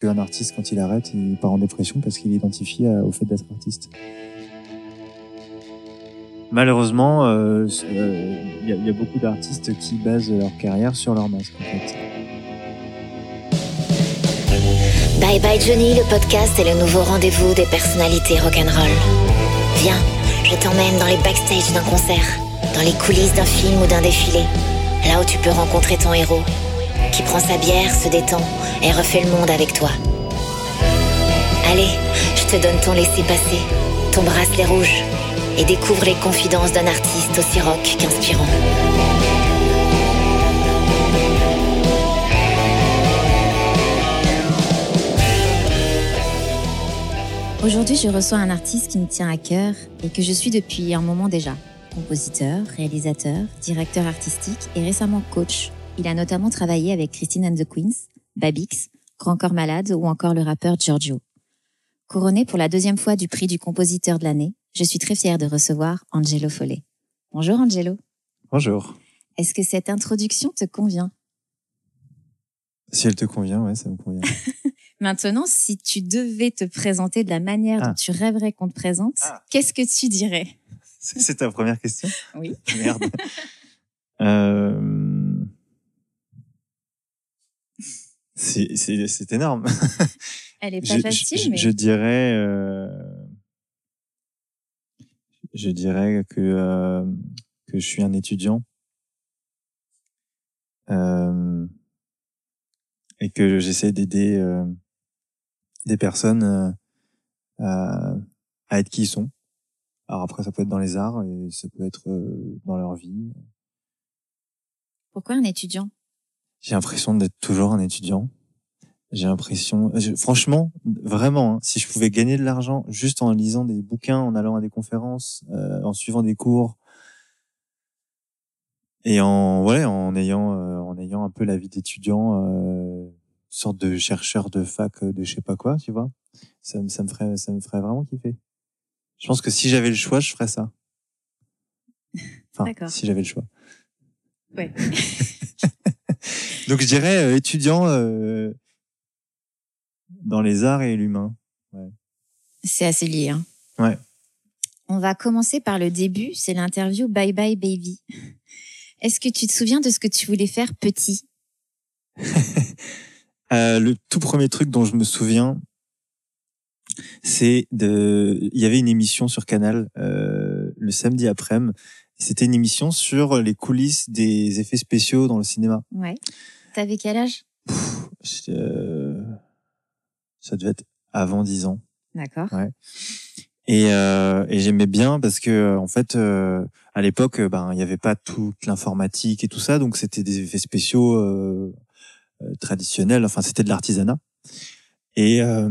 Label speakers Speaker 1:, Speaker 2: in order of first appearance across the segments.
Speaker 1: qu'un artiste, quand il arrête, il part en dépression parce qu'il identifie euh, au fait d'être artiste. Malheureusement, euh, euh, il y, a, y, a beaucoup d'artistes qui basent leur carrière sur leur masque, en fait.
Speaker 2: Bye Bye Johnny, le podcast est le nouveau rendez-vous des personnalités rock'n'roll. Viens, je t'emmène dans les backstage d'un concert, dans les coulisses d'un film ou d'un défilé, là où tu peux rencontrer ton héros, qui prend sa bière, se détend et refait le monde avec toi. Allez, je te donne ton laissez-passer, ton bracelet rouge, et découvre les confidences d'un artiste aussi rock qu'inspirant. Aujourd'hui, je reçois un artiste qui me tient à cœur et que je suis depuis un moment déjà. Compositeur, réalisateur, directeur artistique et récemment coach. Il a notamment travaillé avec Christine and the Queens, Babix, Grand Corps Malade ou encore le rappeur Giorgio. Couronné pour la deuxième fois du prix du compositeur de l'année, je suis très fière de recevoir Angelo Follet. Bonjour Angelo.
Speaker 1: Bonjour.
Speaker 2: Est-ce que cette introduction te convient?
Speaker 1: Si elle te convient, ouais, ça me convient.
Speaker 2: Maintenant, si tu devais te présenter de la manière dont ah. tu rêverais qu'on te présente, ah. qu'est-ce que tu dirais?
Speaker 1: C'est ta première question?
Speaker 2: Oui.
Speaker 1: Merde. euh... C'est énorme.
Speaker 2: Elle est pas
Speaker 1: je,
Speaker 2: facile,
Speaker 1: je,
Speaker 2: mais...
Speaker 1: Je dirais... Euh... Je dirais que, euh, que je suis un étudiant. Euh, et que j'essaie d'aider euh, des personnes euh, à, à, être qui ils sont. Alors après, ça peut être dans les arts et ça peut être euh, dans leur vie.
Speaker 2: Pourquoi un étudiant?
Speaker 1: J'ai l'impression d'être toujours un étudiant. J'ai l'impression, franchement, vraiment, hein, si je pouvais gagner de l'argent juste en lisant des bouquins, en allant à des conférences, euh, en suivant des cours, et en ouais, en ayant, euh, en ayant un peu la vie d'étudiant, euh, sorte de chercheur de fac de je sais pas quoi, tu vois, ça, ça me ferait, ça me ferait vraiment kiffer. Je pense que si j'avais le choix, je ferais ça. Enfin, si j'avais le choix.
Speaker 2: Ouais.
Speaker 1: Donc je dirais euh, étudiant euh, dans les arts et l'humain. Ouais.
Speaker 2: C'est assez lié. Hein.
Speaker 1: Ouais.
Speaker 2: On va commencer par le début, c'est l'interview Bye Bye Baby. Est-ce que tu te souviens de ce que tu voulais faire petit?
Speaker 1: Euh, Le tout premier truc dont je me souviens, c'est de, il y avait une émission sur Canal euh, le samedi après-midi. C'était une émission sur les coulisses des effets spéciaux dans le cinéma.
Speaker 2: Ouais. T'avais quel âge?
Speaker 1: Euh, Ça devait être avant 10 ans.
Speaker 2: D'accord.
Speaker 1: Ouais. Et, euh, et j'aimais bien parce que en fait, euh, à l'époque, ben il n'y avait pas toute l'informatique et tout ça, donc c'était des effets spéciaux euh, euh traditionnels. Enfin, c'était de l'artisanat. Et, euh,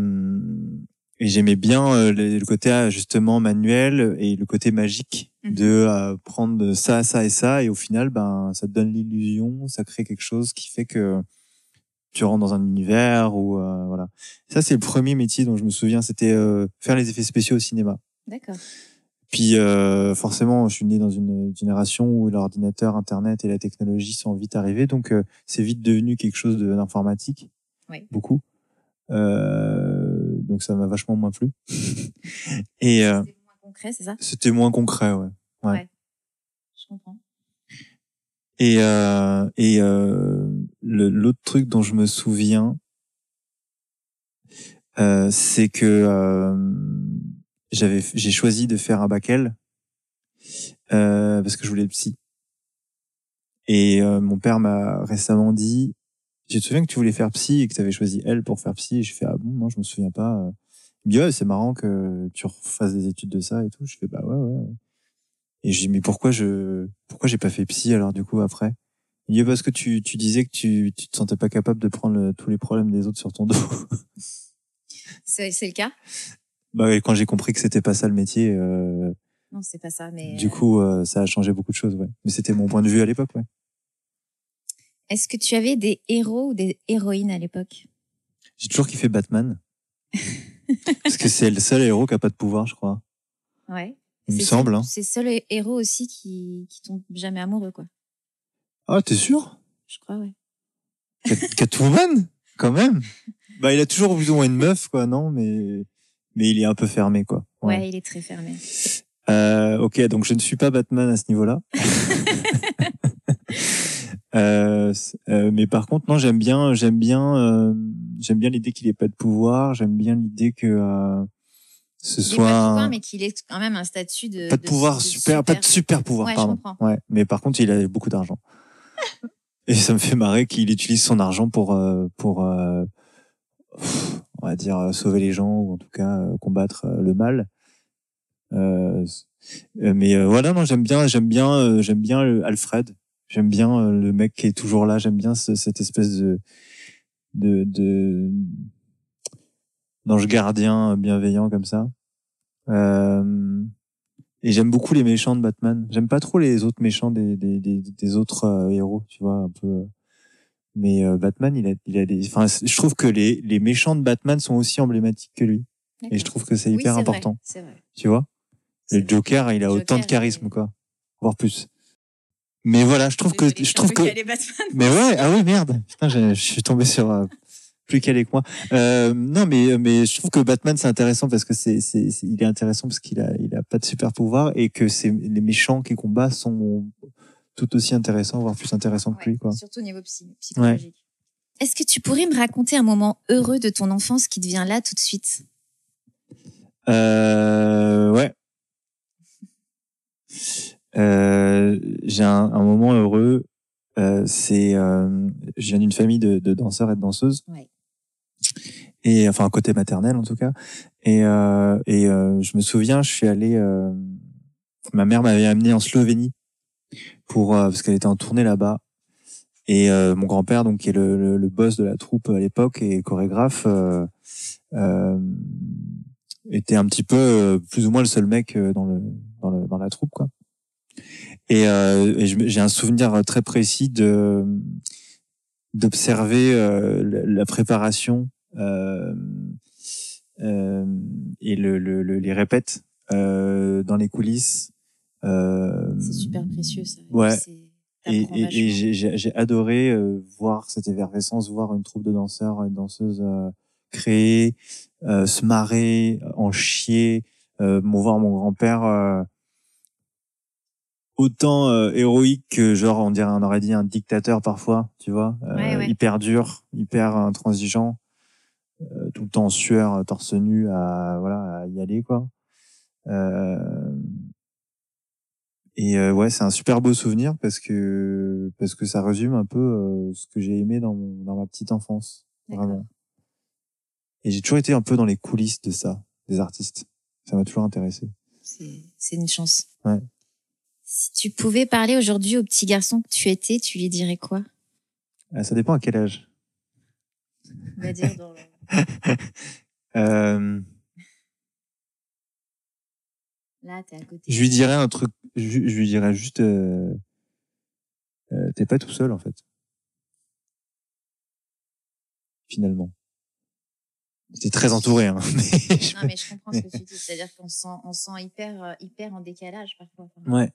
Speaker 1: et j'aimais bien euh, le, côté justement manuel et le côté magique
Speaker 2: Mhm.
Speaker 1: de euh, prendre ça, ça et ça, et au final, ben ça te donne l'illusion, ça crée quelque chose qui fait que tu rentres dans un univers ou euh, voilà. Ça c'est le premier métier dont je me souviens, c'était euh, faire les effets spéciaux au cinéma.
Speaker 2: D'accord.
Speaker 1: Puis euh, forcément, je suis né dans une génération où l'ordinateur, Internet et la technologie sont vite arrivés, donc c'est vite devenu quelque chose d'informatique,
Speaker 2: Oui.
Speaker 1: beaucoup. Euh, donc ça m'a vachement moins plu. et euh,
Speaker 2: C'est moins concret, c'est ça?
Speaker 1: c'était moins concret, ouais. Ouais.
Speaker 2: Je comprends.
Speaker 1: Et euh, et euh, le- l'autre truc dont je me souviens, euh, c'est que euh, j'avais j'ai choisi de faire un bac L euh, parce que je voulais être psy. Et euh, mon père m'a récemment dit, je te souviens que tu voulais faire psy et que tu avais choisi L pour faire psy. Et je fais ah bon non je me souviens pas. Il me dit ouais c'est marrant que tu refasses des études de ça et tout. Je fais bah ouais ouais. Et je dis mais pourquoi je pourquoi j'ai pas fait psy alors du coup après? Il dit parce que tu tu disais que tu tu te sentais pas capable de prendre le- tous les problèmes des autres sur ton dos.
Speaker 2: C'est c'est le cas?
Speaker 1: Bah quand j'ai compris que c'était pas ça le métier, euh,
Speaker 2: Non, c'est pas ça, mais.
Speaker 1: du
Speaker 2: euh,
Speaker 1: coup euh, ça a changé beaucoup de choses ouais. Mais c'était mon point de vue à l'époque ouais.
Speaker 2: Est-ce que tu avais des héros ou des héroïnes à l'époque?
Speaker 1: J'ai toujours kiffé Batman parce que c'est le seul héros qui a pas de pouvoir je crois.
Speaker 2: Ouais.
Speaker 1: Il me semble.
Speaker 2: seul-
Speaker 1: Hein.
Speaker 2: C'est seul hé- héros aussi qui, qui tombent jamais amoureux, quoi.
Speaker 1: Ah t'es sûr?
Speaker 2: Je crois, ouais.
Speaker 1: Cat- Catwoman? Quand même. Bah, il a toujours plus ou moins une meuf, quoi, non? Mais mais il est un peu fermé, quoi.
Speaker 2: Ouais, il est très fermé.
Speaker 1: Euh, ok, donc je ne suis pas Batman à ce niveau-là. euh, euh, mais par contre, non, j'aime bien, j'aime bien, euh, j'aime bien l'idée qu'il ait pas de pouvoir. J'aime bien l'idée que euh, ce
Speaker 2: Il
Speaker 1: soit
Speaker 2: pas de pouvoir, mais qu'il ait quand même un statut de.
Speaker 1: pas de pouvoir
Speaker 2: de
Speaker 1: super, pas de super pouvoir,
Speaker 2: Ouais, je
Speaker 1: pardon.
Speaker 2: comprends.
Speaker 1: Ouais, mais par contre, il a beaucoup d'argent. Et ça me fait marrer qu'il utilise son argent pour euh, pour euh, on va dire sauver les gens ou en tout cas combattre le mal. Euh, mais euh, voilà, non, j'aime bien, j'aime bien, euh, j'aime bien Alfred. J'aime bien euh, le mec qui est toujours là. J'aime bien ce- cette espèce de de de d'ange gardien bienveillant comme ça. Euh, et j'aime beaucoup les méchants de Batman. J'aime pas trop les autres méchants des, des, des, des autres euh, héros, tu vois, un peu. euh. Mais euh, Batman, il a, il a des. Enfin, je trouve que les, les méchants de Batman sont aussi emblématiques que lui. Et je trouve que c'est
Speaker 2: Oui,
Speaker 1: hyper
Speaker 2: vrai,
Speaker 1: important.
Speaker 2: C'est vrai.
Speaker 1: Tu vois?
Speaker 2: C'est
Speaker 1: Le. Joker, il a autant de charisme, quoi. Voire plus. Mais voilà, je trouve que. Je trouve que. Mais ouais, ah oui, merde. Putain, je, je suis tombé sur euh, plus calé que moi. Euh, non, mais mais je trouve que Batman c'est intéressant parce que c'est c'est il est intéressant parce qu'il a il a pas de super pouvoir et que c'est les méchants qui combat sont tout aussi intéressants, voire plus intéressants que
Speaker 2: Ouais,
Speaker 1: lui, quoi.
Speaker 2: Surtout au niveau psy- psychologique. Est-ce que tu pourrais me raconter un moment heureux de ton enfance qui te vient là tout de suite?
Speaker 1: Euh, ouais. Euh, j'ai un, un moment heureux. Euh, c'est, euh, je viens d'une famille de, de danseurs et de danseuses.
Speaker 2: Ouais.
Speaker 1: Et enfin, côté maternel en tout cas. Et, euh, et euh, je me souviens, je suis allé. euh, ma mère m'avait amené en Slovénie pour euh, parce qu'elle était en tournée là-bas. Et euh, mon grand-père, donc qui est le, le, le boss de la troupe à l'époque et chorégraphe, euh, euh, était un petit peu plus ou moins le seul mec dans le dans le dans la troupe quoi. Et, euh, et j'ai un souvenir très précis de d'observer euh, la, préparation euh, euh, et le, le, le- les répètes euh, dans les coulisses. Euh,
Speaker 2: C'est super précieux ça.
Speaker 1: Ouais. Et, et, et j'ai- adoré euh, voir cette effervescence, voir une troupe de danseurs et de danseuses euh, créer, euh, se marrer, en chier, euh, voir mon grand-père euh, autant euh, héroïque que genre on dirait on aurait dit un dictateur parfois, tu vois, euh,
Speaker 2: Ouais, ouais.
Speaker 1: hyper dur, hyper intransigeant, euh, tout le temps en sueur, torse nu à voilà à y aller quoi. Euh, et euh, ouais, c'est un super beau souvenir parce que parce que ça résume un peu euh, ce que j'ai aimé dans mon, dans ma petite enfance, vraiment. Et j'ai toujours été un peu dans les coulisses de ça, des artistes. Ça m'a toujours intéressé.
Speaker 2: C'est c'est une chance.
Speaker 1: Ouais.
Speaker 2: Si tu pouvais parler aujourd'hui au petit garçon que tu étais, tu lui dirais quoi?
Speaker 1: Ah, ça dépend à quel âge.
Speaker 2: On va dire dans le-
Speaker 1: Euh,
Speaker 2: Là, t'es à côté.
Speaker 1: je lui dirais un truc. Je, je lui dirais juste, euh, euh, t'es pas tout seul en fait. Finalement. T'es très entouré, hein. mais je-
Speaker 2: Non, mais je comprends ce que tu dis. C'est-à-dire qu'on se sent, on se sent hyper, euh, hyper en décalage parfois.
Speaker 1: Ouais.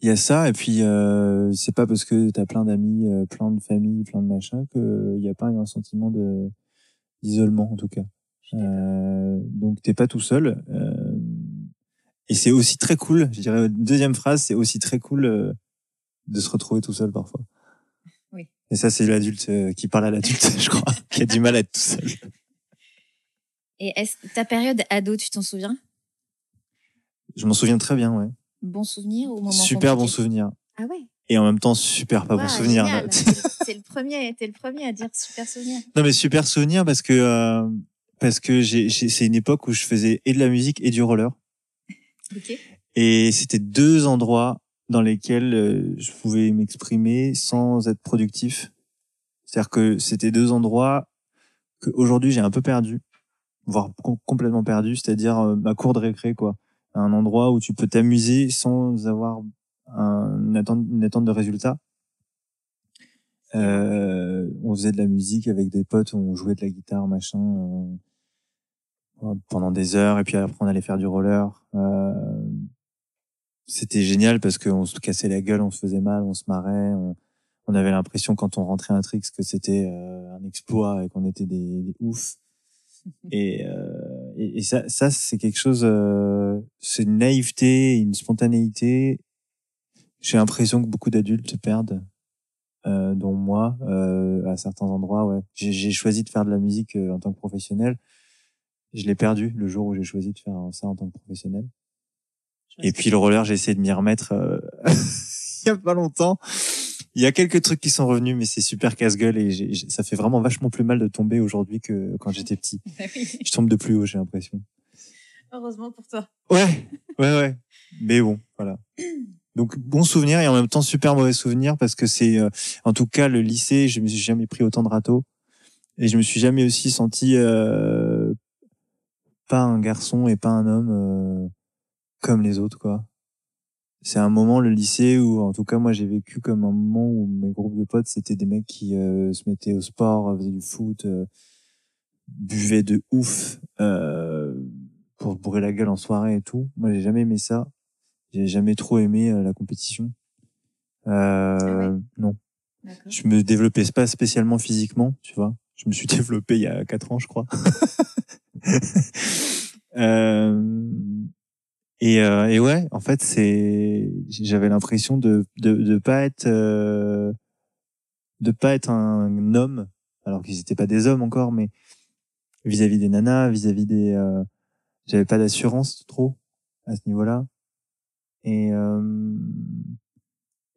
Speaker 1: Il y a ça, et puis euh, c'est pas parce que t'as plein d'amis, euh, plein de familles, plein de machins que il y a pas un sentiment de d'isolement en tout cas. Euh, donc t'es pas tout seul. euh, et c'est aussi très cool. Je dirais deuxième phrase, c'est aussi très cool euh, de se retrouver tout seul parfois.
Speaker 2: Oui.
Speaker 1: Et ça c'est l'adulte euh, qui parle à l'adulte, je crois, qui a du mal à être tout seul.
Speaker 2: Et est-ce ta période ado, tu t'en souviens?
Speaker 1: Je m'en souviens très bien, ouais.
Speaker 2: Bon souvenir ou moment
Speaker 1: Super bon souvenir.
Speaker 2: Ah ouais.
Speaker 1: Et en même temps super pas bon souvenir.
Speaker 2: C'est le premier, t'es le premier à dire super souvenir.
Speaker 1: Non mais super souvenir parce que euh, parce que j'ai, j'ai- c'est une époque où je faisais et de la musique et du roller
Speaker 2: Ok.
Speaker 1: et c'était deux endroits dans lesquels euh, je pouvais m'exprimer sans être productif. C'est-à-dire que c'était deux endroits que aujourd'hui j'ai un peu perdu, voire com- complètement perdu, c'est-à-dire euh, ma cour de récré quoi, un endroit où tu peux t'amuser sans avoir un- une attente une attente de résultat. Euh, on faisait de la musique avec des potes, on jouait de la guitare, machin, euh, pendant des heures, et puis après on allait faire du roller. Euh, c'était génial parce qu'on se cassait la gueule, on se faisait mal, on se marrait, on, on avait l'impression quand on rentrait un tricks que c'était euh, un exploit et qu'on était des, des oufs. Et, euh, et, et ça, ça c'est quelque chose, euh, c'est une naïveté, une spontanéité. J'ai l'impression que beaucoup d'adultes perdent, euh, dont moi, euh, à certains endroits. Ouais, j'ai j'ai choisi de faire de la musique euh, en tant que professionnel. Je l'ai perdu le jour où j'ai choisi de faire ça en tant que professionnel. Et puis le roller, j'ai essayé de m'y remettre euh, il y a pas longtemps. Il y a quelques trucs qui sont revenus, mais c'est super casse-gueule et j'ai- ça fait vraiment vachement plus mal de tomber aujourd'hui que quand j'étais petit. Je tombe de plus haut, j'ai l'impression.
Speaker 2: Heureusement pour toi.
Speaker 1: Ouais, ouais, ouais. Mais bon, voilà. Donc bon souvenir et en même temps super mauvais souvenir parce que c'est, euh, en tout cas, le lycée, je me suis jamais pris autant de râteaux et je me suis jamais aussi senti euh, pas un garçon et pas un homme euh, comme les autres, quoi. C'est un moment le lycée où, en tout cas, moi j'ai vécu comme un moment où mes groupes de potes c'était des mecs qui euh, se mettaient au sport, faisaient du foot, euh, buvaient de ouf. Euh, pour bourrer la gueule en soirée et tout. Moi, j'ai jamais aimé ça. J'ai jamais trop aimé euh, la compétition. Euh,
Speaker 2: Ah ouais
Speaker 1: Non, je me développais pas spécialement physiquement, tu vois. Je me suis développé il y a quatre ans, je crois. et, euh, et ouais, en fait, c'est, j'avais l'impression de, de de pas être euh, de pas être un homme, alors qu'ils étaient pas des hommes encore, mais vis-à-vis des nanas, vis-à-vis des, euh, j'avais pas d'assurance trop à ce niveau-là. Et euh,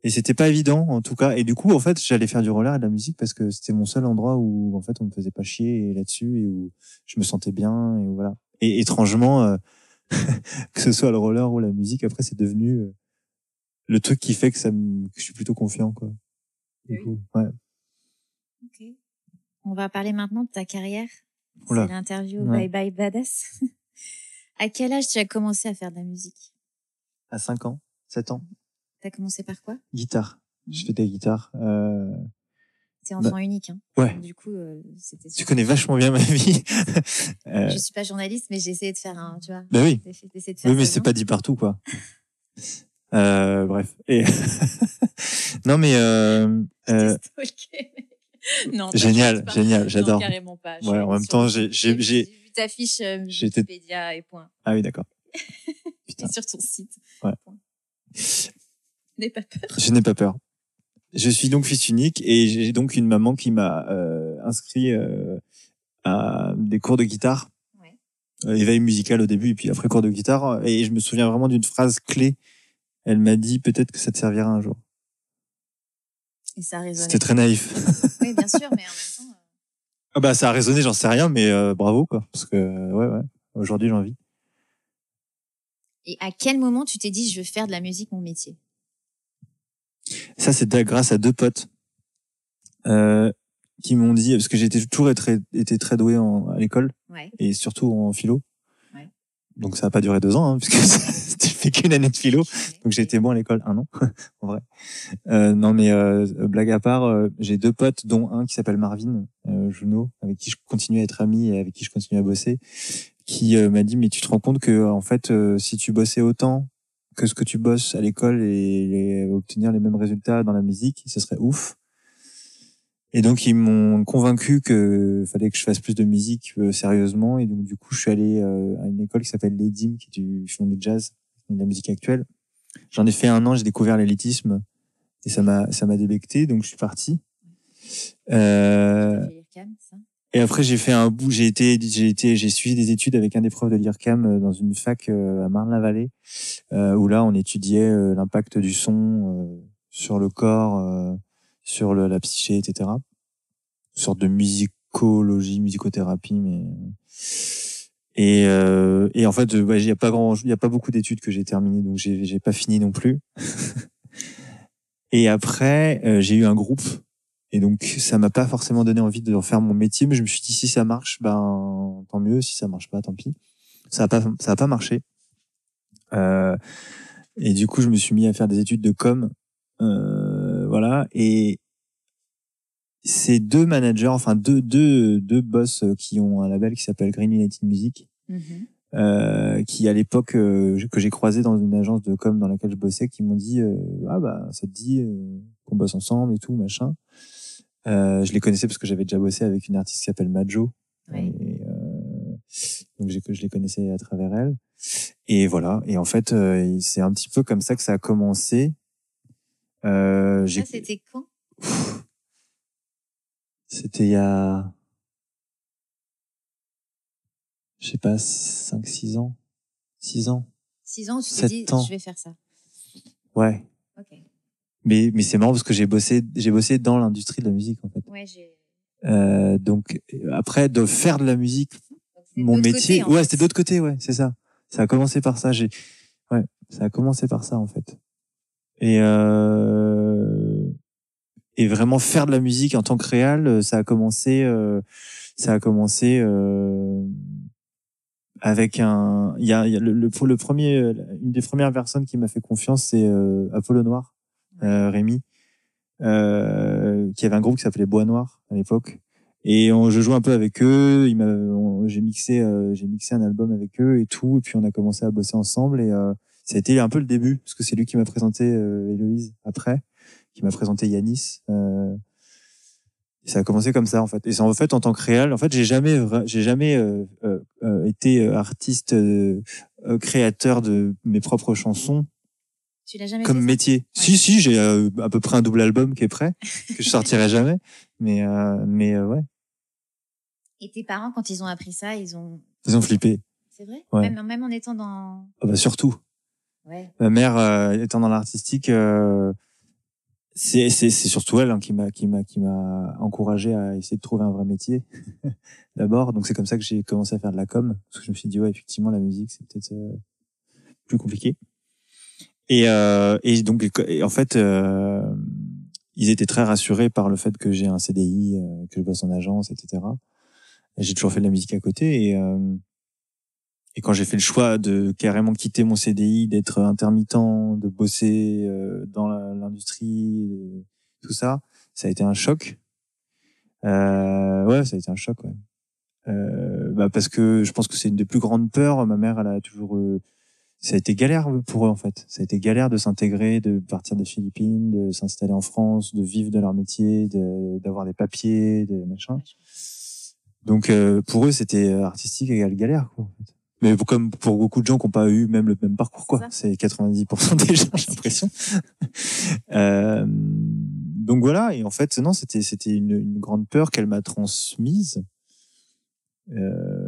Speaker 1: et c'était pas évident en tout cas. Et du coup, en fait, j'allais faire du roller et de la musique parce que c'était mon seul endroit où en fait on me faisait pas chier là-dessus et où je me sentais bien et voilà. Et étrangement, euh, que ce soit le roller ou la musique, après c'est devenu euh, le truc qui fait que ça me, que je suis plutôt confiant quoi. Du coup, ouais.
Speaker 2: Ok. On va parler maintenant de ta carrière.
Speaker 1: Oula.
Speaker 2: C'est l'interview
Speaker 1: Ouais.
Speaker 2: Bye Bye Badass. à quel âge tu as commencé à faire de la musique?
Speaker 1: À 5 ans, 7 ans,
Speaker 2: T'as commencé par quoi?
Speaker 1: Guitare. Je fais de la guitare. Euh...
Speaker 2: T'es enfant unique, hein.
Speaker 1: Ouais.
Speaker 2: Donc, Du coup, euh, c'était.
Speaker 1: Tu connais vachement bien ma vie. euh...
Speaker 2: Je suis pas journaliste, mais j'ai essayé de faire un, tu vois.
Speaker 1: Bah oui.
Speaker 2: d'essayer- de faire
Speaker 1: Oui, mais c'est pas dit partout, quoi. Euh, bref. Et non, mais euh, euh.
Speaker 2: Non,
Speaker 1: génial, génial, j'adore.
Speaker 2: carrément pas.
Speaker 1: Ouais, en même temps, j'ai, j'ai, j'ai.
Speaker 2: vu ta fiche euh, Wikipédia et point.
Speaker 1: Ah oui, d'accord.
Speaker 2: Et sur ton site.
Speaker 1: Ouais.
Speaker 2: N'aie pas peur.
Speaker 1: Je n'ai pas peur. Je suis donc fils unique et j'ai donc une maman qui m'a euh, inscrit euh, à des cours de guitare,
Speaker 2: Ouais.
Speaker 1: Euh, éveil musical au début et puis après cours de guitare. Et je me souviens vraiment d'une phrase clé. Elle m'a dit peut-être que ça te servira un jour.
Speaker 2: Et ça a résonné.
Speaker 1: C'était très naïf.
Speaker 2: Oui, bien sûr, mais en même temps. euh,
Speaker 1: Ah bah ça a résonné, j'en sais rien, mais euh, bravo quoi, parce que ouais ouais. Aujourd'hui j'ai envie.
Speaker 2: Et à quel moment tu t'es dit je veux faire de la musique mon métier?
Speaker 1: Ça c'est grâce à deux potes euh, qui m'ont dit parce que j'ai toujours été, été très doué en, à l'école
Speaker 2: Ouais.
Speaker 1: et surtout en philo.
Speaker 2: Ouais.
Speaker 1: Donc ça a pas duré deux ans, hein, puisque c'était fait qu'une année de philo. Donc j'ai été bon à l'école un an, en vrai. Euh, non mais euh, blague à part, euh, j'ai deux potes, dont un qui s'appelle Marvin euh, Junot, avec qui je continue à être ami et avec qui je continue à bosser, qui euh, m'a dit mais tu te rends compte que en fait si tu bossais autant que ce que tu bosses à l'école et, obtenir les mêmes résultats dans la musique, ce serait ouf. Et donc ils m'ont convaincu que fallait que je fasse plus de musique euh, sérieusement et donc du coup je suis allé euh, à une école qui s'appelle l'EDIM qui du fond du jazz, de la musique actuelle. J'en ai fait un an, j'ai découvert l'élitisme et ça m'a ça m'a débecté donc je suis parti. Euh, Et après, j'ai fait un bout, j'ai été, j'ai été, j'ai suivi des études avec un des profs de l'IRCAM euh, dans une fac euh, à Marne-la-Vallée, euh, où là, on étudiait l'impact du son sur le corps, sur le, la psyché, etc. Une sorte de musicologie, musicothérapie, mais et euh, et en fait, il y a pas grand, il y a pas beaucoup d'études que j'ai terminées, donc j'ai j'ai pas fini non plus. et après, j'ai eu un groupe et donc, ça m'a pas forcément donné envie de faire mon métier, mais je me suis dit, si ça marche, ben, tant mieux. Si ça marche pas, tant pis. Ça a pas, ça a pas marché. Euh, et du coup, je me suis mis à faire des études de com. Euh, voilà. Et ces deux managers, enfin, deux, deux, deux boss qui ont un label qui s'appelle Green United Music,
Speaker 2: Mhm.
Speaker 1: euh, qui à l'époque euh, que j'ai croisé dans une agence de com dans laquelle je bossais, qui m'ont dit, euh, ah bah, ça te dit, euh, qu'on bosse ensemble et tout, machin. Euh, je les connaissais parce que j'avais déjà bossé avec une artiste qui s'appelle Majo.
Speaker 2: Ouais.
Speaker 1: Et, euh, donc je les connaissais à travers elle. Et voilà. Et en fait, euh, c'est un petit peu comme ça que ça a commencé. Euh,
Speaker 2: Ça, c'était quand?
Speaker 1: C'était il y a, je sais pas, 5, 6 ans. 6 ans.
Speaker 2: 6 ans, tu t'es dit,
Speaker 1: ans.
Speaker 2: je vais faire ça.
Speaker 1: Ouais.
Speaker 2: Ok.
Speaker 1: Mais, mais c'est marrant parce que j'ai bossé, j'ai bossé dans l'industrie de la musique, en fait.
Speaker 2: Ouais, j'ai.
Speaker 1: Euh, donc, après, de faire de la musique, mon métier,
Speaker 2: côté,
Speaker 1: ouais, c'était d'autre côté, ouais, c'est ça. Ça a commencé par ça. J'ai, ouais, ça a commencé par ça en fait. Et euh, et vraiment faire de la musique en tant que réal, ça a commencé, euh, ça a commencé euh, avec un. Il y a, y a le, le, premier, une des premières personnes qui m'a fait confiance, c'est euh, Apollo Noir, Rémi, euh, qui avait un groupe qui s'appelait Bois Noir à l'époque. Et on, je jouais un peu avec eux. J'ai mixé, euh, j'ai mixé un album avec eux et tout. Et puis on a commencé à bosser ensemble. Et euh, ça a été un peu le début, parce que c'est lui qui m'a présenté euh, Héloïse après, qui m'a présenté Yanis. Euh, ça a commencé comme ça en fait. Et en fait en tant que réal, en fait, j'ai jamais, j'ai jamais euh, euh, euh, été euh, artiste, euh, euh, créateur de mes propres chansons
Speaker 2: Tu l'as jamais
Speaker 1: comme
Speaker 2: fait
Speaker 1: métier. Si si, j'ai euh, à peu près un double album qui est prêt, que je sortirai jamais. Mais euh, mais euh, ouais,
Speaker 2: Et tes parents, quand ils ont appris ça, ils ont.
Speaker 1: ils ont flippé.
Speaker 2: C'est vrai?
Speaker 1: Ouais.
Speaker 2: même, même en étant dans.
Speaker 1: Ah bah surtout.
Speaker 2: Ouais.
Speaker 1: Ma mère euh, étant dans l'artistique, euh, c'est c'est c'est surtout elle hein, qui m'a qui m'a qui m'a encouragé à essayer de trouver un vrai métier d'abord. Donc c'est comme ça que j'ai commencé à faire de la com parce que je me suis dit ouais effectivement la musique c'est peut-être euh, plus compliqué. Et euh, et donc en fait euh, ils étaient très rassurés par le fait que j'ai un CDI, euh, que je bosse en agence, etc. Et J'ai toujours fait de la musique à côté et euh, et quand j'ai fait le choix de carrément quitter mon CDI, d'être intermittent, de bosser euh, dans l'industrie, tout ça, ça a été un choc. Euh, ouais, ça a été un choc, ouais. Euh, bah parce que je pense que c'est une des plus grandes peurs. Ma mère, elle a toujours, ça a été galère pour eux en fait. Ça a été galère de s'intégrer, de partir des Philippines, de s'installer en France, de vivre de leur métier, de- d'avoir des papiers, de machin. Donc euh, pour eux, c'était euh, artistique égale galère, quoi. En fait. Mais pour- comme pour beaucoup de gens qui n'ont pas eu même le même parcours, quoi. C'est 90% des gens, j'ai l'impression. Euh, donc voilà. Et en fait, non, c'était c'était une, une grande peur qu'elle m'a transmise euh,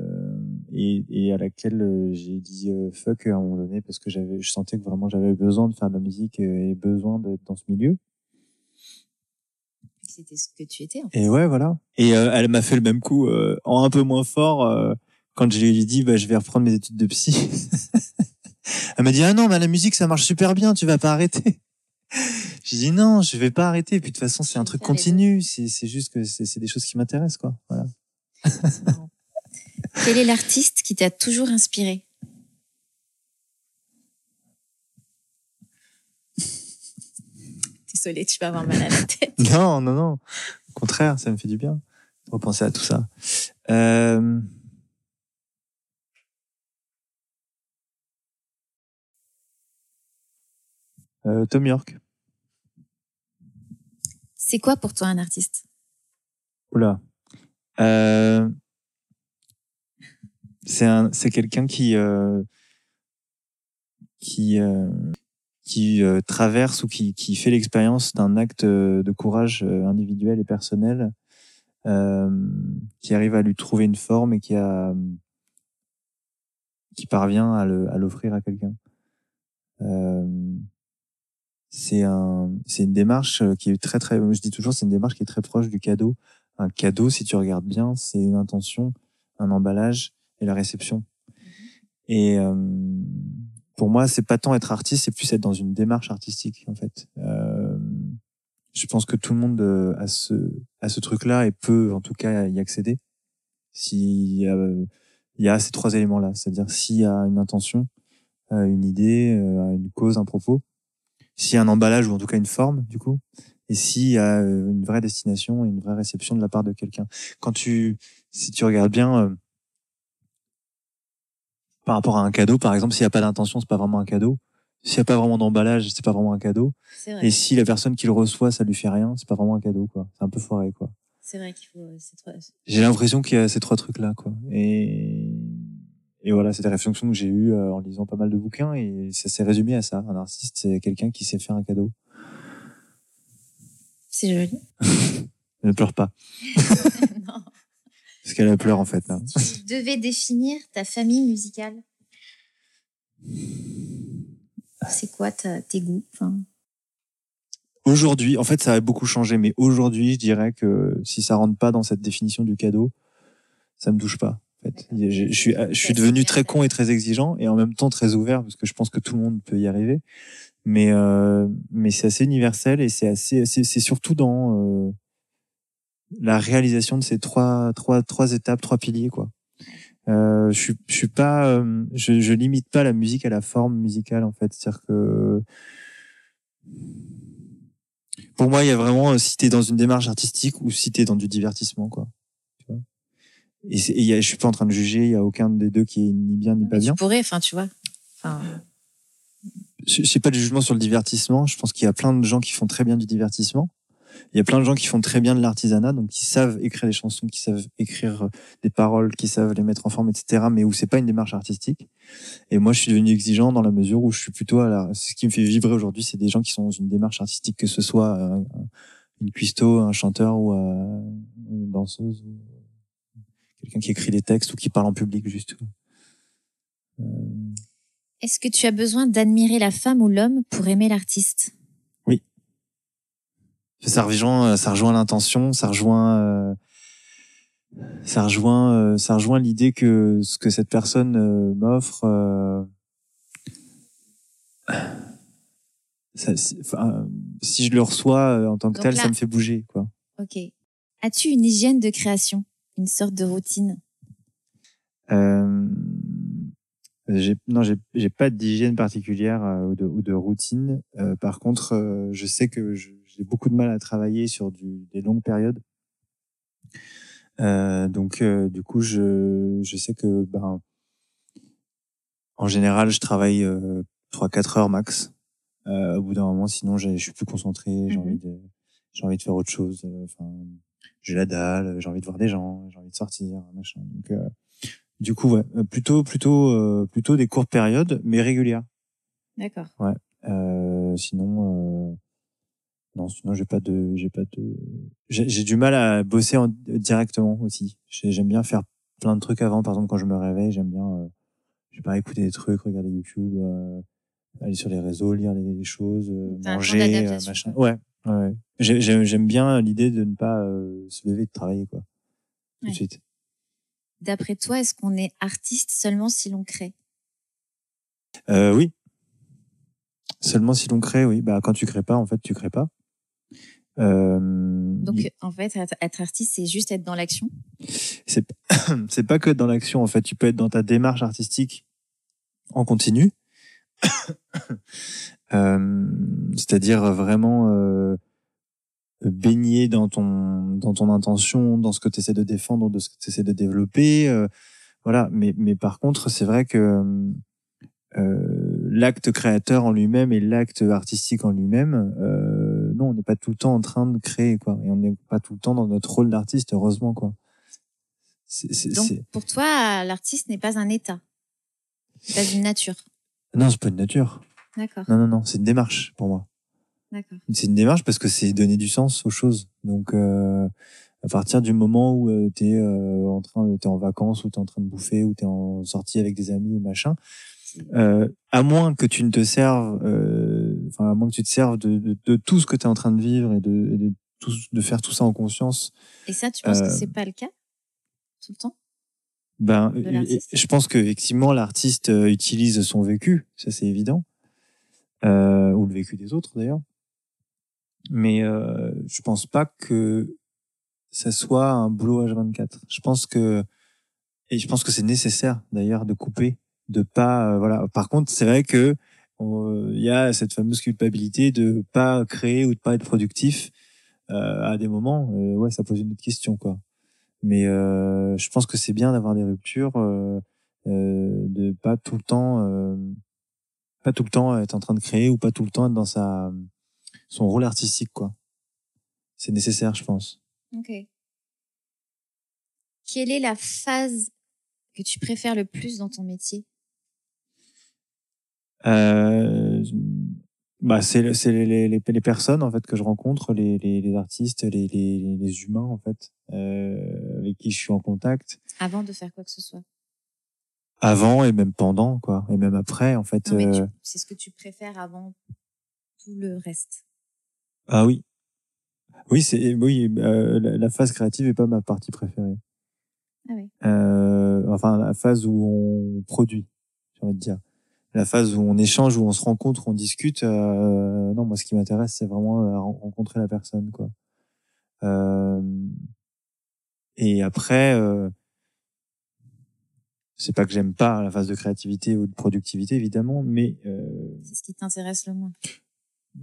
Speaker 1: et, et à laquelle euh, j'ai dit euh, fuck à un moment donné parce que j'avais, je sentais que vraiment j'avais besoin de faire de la musique euh, et besoin d'être dans ce milieu.
Speaker 2: C'était ce que tu étais. En fait.
Speaker 1: Et ouais, voilà. Et euh, elle m'a fait le même coup euh, en un peu moins fort euh, quand je lui ai dit bah, je vais reprendre mes études de psy. elle m'a dit ah non mais la musique ça marche super bien, tu vas pas arrêter. J'ai dit non, je vais pas arrêter. Puis de toute façon c'est un truc continu. C'est c'est juste que c'est c'est des choses qui m'intéressent quoi. Voilà.
Speaker 2: Quel est l'artiste qui t'a toujours inspiré? Désolée, tu vas avoir mal à la tête.
Speaker 1: Non non non. Au contraire, ça me fait du bien de repenser à tout ça. Euh... Euh, Tom York.
Speaker 2: C'est quoi pour toi un artiste?
Speaker 1: Oula. Euh, c'est un, c'est quelqu'un qui euh, qui euh, qui euh, traverse ou qui qui fait l'expérience d'un acte de courage individuel et personnel, euh, qui arrive à lui trouver une forme et qui a qui parvient à le à l'offrir à quelqu'un. Euh, c'est un c'est une démarche qui est très très je dis toujours c'est une démarche qui est très proche du cadeau un cadeau, si tu regardes bien, c'est une intention, un emballage et la réception. Et euh, pour moi, c'est pas tant être artiste, c'est plus être dans une démarche artistique, en fait. Euh, je pense que tout le monde euh, a ce, a ce truc-là et peut, en tout cas, y accéder. A, il y a ces trois éléments-là, c'est-à-dire s'il y a une intention, euh, une idée, euh, une cause, un propos, s'il y a un emballage ou en tout cas une forme, du coup, et s'il y a une vraie destination et une vraie réception de la part de quelqu'un. Quand tu, si tu regardes bien, par rapport à un cadeau, par exemple, s'il n'y a pas d'intention, c'est pas vraiment un cadeau. S'il n'y a pas vraiment d'emballage, c'est pas vraiment un cadeau.
Speaker 2: Vrai.
Speaker 1: Et si la personne qui le reçoit, ça lui fait rien, c'est pas vraiment un cadeau, quoi. C'est un peu foiré, quoi.
Speaker 2: C'est vrai qu'il faut. c'est trop-
Speaker 1: J'ai l'impression qu'il y a ces trois trucs-là, quoi. Et, et voilà, c'est des réflexions que j'ai eues euh, en lisant pas mal de bouquins et ça s'est résumé à ça. Un artiste, c'est quelqu'un qui sait faire un cadeau.
Speaker 2: C'est joli.
Speaker 1: Ne pleure pas. Parce qu'elle pleure, en fait, là.
Speaker 2: Si tu devais définir ta famille musicale, c'est quoi ta- tes goûts enfin,
Speaker 1: Aujourd'hui, en fait, ça a beaucoup changé, mais aujourd'hui, je dirais que si ça rentre pas dans cette définition du cadeau, ça me touche pas. En fait, je, je suis, je suis devenu très con et très exigeant, et en même temps très ouvert parce que je pense que tout le monde peut y arriver. Mais euh, mais c'est assez universel et c'est assez, c'est surtout dans euh, la réalisation de ces trois trois trois étapes, trois piliers quoi. Euh, je suis je suis pas, euh, je, je limite pas la musique à la forme musicale en fait, c'est-à-dire que pour moi, il y a vraiment euh, si t'es dans une démarche artistique ou si t'es dans du divertissement, quoi. Tu vois? Et, y a, je suis pas en train de juger. Il y a aucun des deux qui est ni bien ni pas bien.
Speaker 2: Tu pourrais, enfin, tu vois. Enfin,
Speaker 1: Je sais pas de jugement sur le divertissement. Je pense qu'il y a plein de gens qui font très bien du divertissement. Il y a plein de gens qui font très bien de l'artisanat, donc qui savent écrire des chansons, qui savent écrire euh, des paroles, qui savent les mettre en forme, etc. Mais où c'est pas une démarche artistique. Et moi, je suis devenu exigeant dans la mesure où je suis plutôt à la. Ce qui me fait vibrer aujourd'hui, c'est des gens qui sont dans une démarche artistique, que ce soit euh, une cuistot, un chanteur ou euh, une danseuse, ou quelqu'un qui écrit des textes ou qui parle en public juste.
Speaker 2: Est-ce que tu as besoin d'admirer la femme ou l'homme pour aimer l'artiste?
Speaker 1: Ça rejoint, ça rejoint l'intention, ça rejoint, euh, ça rejoint, euh, ça rejoint l'idée que ce que cette personne euh, m'offre, euh, ça, si, si je le reçois euh, en tant que
Speaker 2: Donc
Speaker 1: tel,
Speaker 2: là-
Speaker 1: ça me fait bouger, quoi.
Speaker 2: Ok. As-tu une hygiène de création? Une sorte de routine?
Speaker 1: Euh, non, j'ai, j'ai pas d'hygiène particulière euh, ou, de, ou de routine. Euh, par contre, euh, je sais que je- j'ai beaucoup de mal à travailler sur du, des longues périodes. Euh, donc, euh, du coup, je, je sais que, ben, en général, je travaille euh, 3-4 heures max. Euh, au bout d'un moment, sinon, je suis plus concentré. J'ai
Speaker 2: Mhm.
Speaker 1: envie de, j'ai envie de faire autre chose. euh, Enfin, j'ai la dalle. J'ai envie de voir des gens. J'ai envie de sortir, machin. Donc, euh, du coup, ouais, plutôt, plutôt, euh, plutôt des courtes périodes, mais régulières.
Speaker 2: D'accord.
Speaker 1: Euh, sinon, euh, non, sinon j'ai pas de, j'ai pas de, j'ai du mal à bosser en, directement aussi. J'ai- J'aime bien faire plein de trucs avant. Par exemple, quand je me réveille, j'aime bien, euh, je sais pas, écouter des trucs, regarder YouTube, euh, aller sur les réseaux, lire des, choses, euh, manger, euh, machin. Ouais, ouais. J'ai- J'aime j'aime bien l'idée de ne pas euh, se lever et de travailler quoi. Tout
Speaker 2: Ouais.
Speaker 1: de suite.
Speaker 2: D'après toi, est-ce qu'on est artiste seulement si l'on crée?
Speaker 1: Euh, oui. Seulement si l'on crée, oui. Bah, quand tu crées pas, en fait, tu crées pas. Euh,
Speaker 2: Donc,
Speaker 1: il-
Speaker 2: en fait, être- être artiste, c'est juste être dans l'action.
Speaker 1: c'est c'est pas que dans l'action. En fait, tu peux être dans ta démarche artistique en continu. Euh, C'est-à-dire vraiment euh, baigner dans ton dans ton intention, dans ce que tu essaies de défendre, de ce que tu essaies de développer. euh, voilà. Mais mais par contre, c'est vrai que l'acte créateur en lui-même et l'acte artistique en lui-même, non, on n'est pas tout le temps en train de créer, quoi. Et on n'est pas tout le temps dans notre rôle d'artiste, heureusement, quoi.
Speaker 2: Donc, pour toi, l'artiste n'est pas un état, c'est pas une nature.
Speaker 1: Non, c'est pas une nature.
Speaker 2: D'accord,
Speaker 1: Non, non, non, c'est une démarche pour moi.
Speaker 2: d'accord.
Speaker 1: C'est une démarche parce que c'est donner du sens aux choses. Donc, euh, à partir du moment où euh, t'es euh, en train, t'es en vacances ou t'es en train de bouffer ou t'es en sortie avec des amis ou machin, euh, à moins que tu ne te serves, enfin à moins que tu te serves de, de, de tout ce que t'es en train de vivre et de, et de, tout, de faire tout ça en conscience,
Speaker 2: Et ça, tu penses
Speaker 1: Euh,
Speaker 2: que c'est pas le cas tout le temps?
Speaker 1: Ben, euh, je pense que effectivement l'artiste euh, utilise son vécu, ça c'est évident, euh, ou le vécu des autres d'ailleurs. Mais euh, je pense pas que ça soit un boulot H24. Je pense que et je pense que c'est nécessaire d'ailleurs de couper, de pas euh, voilà. Par contre, c'est vrai que euh, il y a cette fameuse culpabilité de pas créer ou de pas être productif euh, à des moments. Euh, ouais, ça pose une autre question quoi. Mais euh, je pense que c'est bien d'avoir des ruptures, euh, euh, de pas tout le temps euh, pas tout le temps être en train de créer ou pas tout le temps être dans sa son rôle artistique quoi. C'est nécessaire, je pense.
Speaker 2: Ok. Quelle est la phase que tu préfères le plus dans ton métier?
Speaker 1: euh, bah c'est c'est les, les, les, personnes en fait que je rencontre les, les, les artistes les, les, les humains en fait euh, avec qui je suis en contact.
Speaker 2: Avant de faire quoi que ce soit.
Speaker 1: Avant et même pendant quoi. Et même après en fait
Speaker 2: euh... c'est ce que tu préfères avant tout le reste.
Speaker 1: Ah oui. Oui c'est oui euh, la, la, phase créative est pas ma partie préférée.
Speaker 2: Ah oui.
Speaker 1: euh, enfin la phase où on produit j'ai envie de dire la phase où on échange, où on se rencontre, on discute. Euh, non, moi, ce qui m'intéresse, c'est vraiment euh, rencontrer la personne, quoi. Euh, et après, euh, c'est pas que j'aime pas la phase de créativité ou de productivité, évidemment, mais euh,
Speaker 2: c'est ce qui t'intéresse le moins.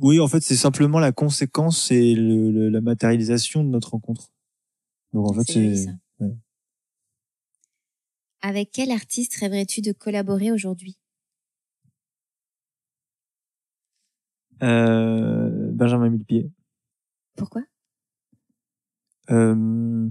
Speaker 1: Oui, en fait, c'est simplement la conséquence et le, le, la matérialisation de notre rencontre. Donc, en fait, c'est.
Speaker 2: Avec quel artiste rêverais-tu de collaborer aujourd'hui?
Speaker 1: Euh, Benjamin Millepied.
Speaker 2: Pourquoi?
Speaker 1: Euh,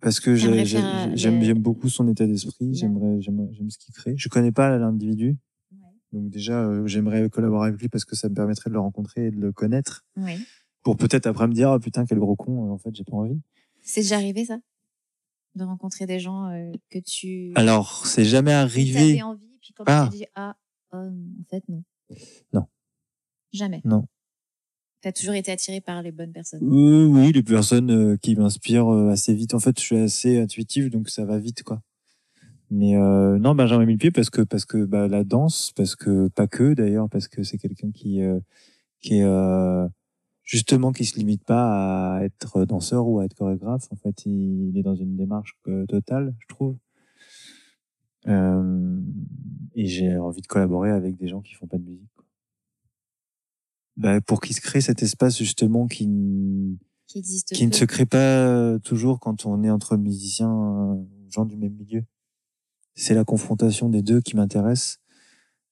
Speaker 1: Parce que j'aime j'aime beaucoup son état d'esprit. J'aimerais j'aime ce qu'il crée. Je connais pas l'individu.
Speaker 2: Ouais.
Speaker 1: Donc déjà, euh, j'aimerais collaborer avec lui parce que ça me permettrait de le rencontrer et de le connaître.
Speaker 2: Ouais.
Speaker 1: Pour peut-être après me dire, oh, putain, quel gros con, en fait, j'ai pas envie.
Speaker 2: C'est déjà arrivé, ça? De rencontrer des gens euh, que tu...
Speaker 1: Alors, c'est jamais arrivé.
Speaker 2: Tu envie, puis quand ah. tu dis, ah, en fait, non.
Speaker 1: Non.
Speaker 2: Jamais.
Speaker 1: Non.
Speaker 2: T'as toujours été attiré par les bonnes personnes.
Speaker 1: Oui, oui, les personnes euh, qui m'inspirent euh, assez vite. En fait, je suis assez intuitif, donc ça va vite, quoi. Mais euh, non, Benjamin Millepied parce que parce que bah, la danse, parce que pas que d'ailleurs, parce que c'est quelqu'un qui euh, qui est euh, justement qui se limite pas à être danseur ou à être chorégraphe. En fait, il, il est dans une démarche euh, totale, je trouve. et j'ai envie de collaborer avec des gens qui font pas de musique bah, pour qu'il se crée cet espace justement qui,
Speaker 2: qui, existe
Speaker 1: qui ne se crée pas toujours quand on est entre musiciens, gens du même milieu. C'est la confrontation des deux qui m'intéresse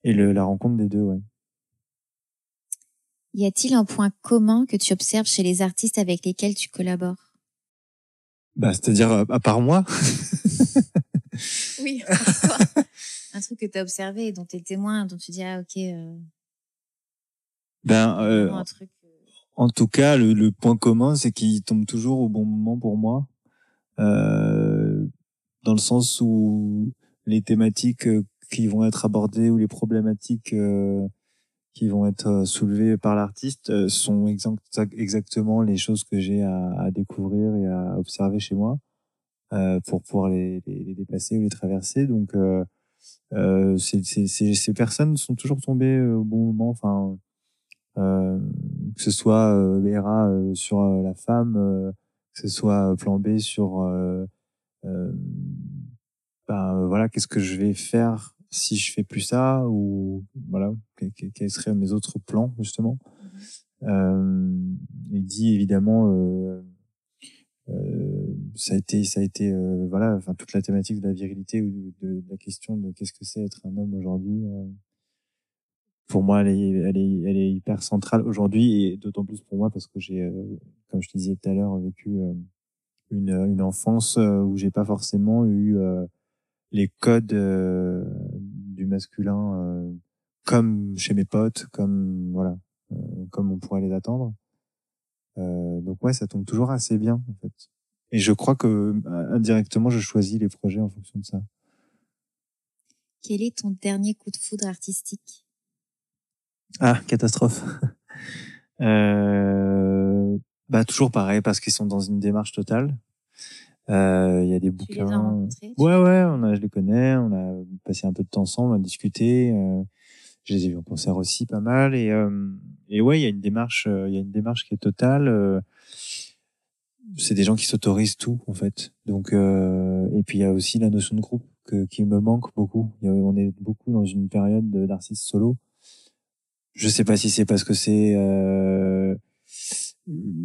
Speaker 1: et le, la rencontre des deux, ouais.
Speaker 2: Y a-t-il un point commun que tu observes chez les artistes avec lesquels tu collabores?
Speaker 1: Bah, c'est-à-dire à part moi.
Speaker 2: oui, un truc que tu as observé dont tu es témoin, dont tu dis ah ok. Euh...
Speaker 1: Ben, euh, en tout cas, le, le point commun, c'est qu'il tombe toujours au bon moment pour moi, euh, dans le sens où les thématiques euh, qui vont être abordées ou les problématiques euh, qui vont être euh, soulevées par l'artiste sont exact, exactement les choses que j'ai à, à, découvrir et à observer chez moi euh, pour pouvoir les, les, les, dépasser ou les traverser. Donc, euh, euh, ces, ces, ces personnes sont toujours tombées au bon moment. Enfin, euh, que ce soit euh, Vera euh, sur la femme, que ce soit Plan B sur ben voilà qu'est-ce que je vais faire si je fais plus ça ou voilà quels seraient mes autres plans justement. Euh, il dit évidemment euh, euh, ça a été ça a été voilà enfin toute la thématique de la virilité ou de, de, de la question de qu'est-ce que c'est être un homme aujourd'hui pour moi, elle est, elle est, elle est hyper centrale aujourd'hui et d'autant plus pour moi parce que j'ai, euh, comme je te disais tout à l'heure, vécu euh, une, une enfance euh, où j'ai pas forcément eu les codes du masculin comme chez mes potes, comme voilà, comme on pourrait les attendre. donc ouais, ça tombe toujours assez bien en fait. Et je crois que indirectement, je choisis les projets en fonction de ça.
Speaker 2: Quel est ton dernier coup de foudre artistique?
Speaker 1: Ah, catastrophe. euh, bah toujours pareil parce qu'ils sont dans une démarche totale. Euh, il y a des bouquins. ouais, ouais, on a, je les connais. On a passé un peu de temps ensemble, on a discuté. Euh, je les ai vus en concert aussi pas mal. Et, euh, et ouais, il y a une démarche, euh, il y a une démarche qui est totale. C'est des gens qui s'autorisent tout en fait. Donc et puis il y a aussi la notion de groupe que, qui me manque beaucoup. Il y a, on est beaucoup dans une période d'artistes solo je sais pas si c'est parce que c'est euh,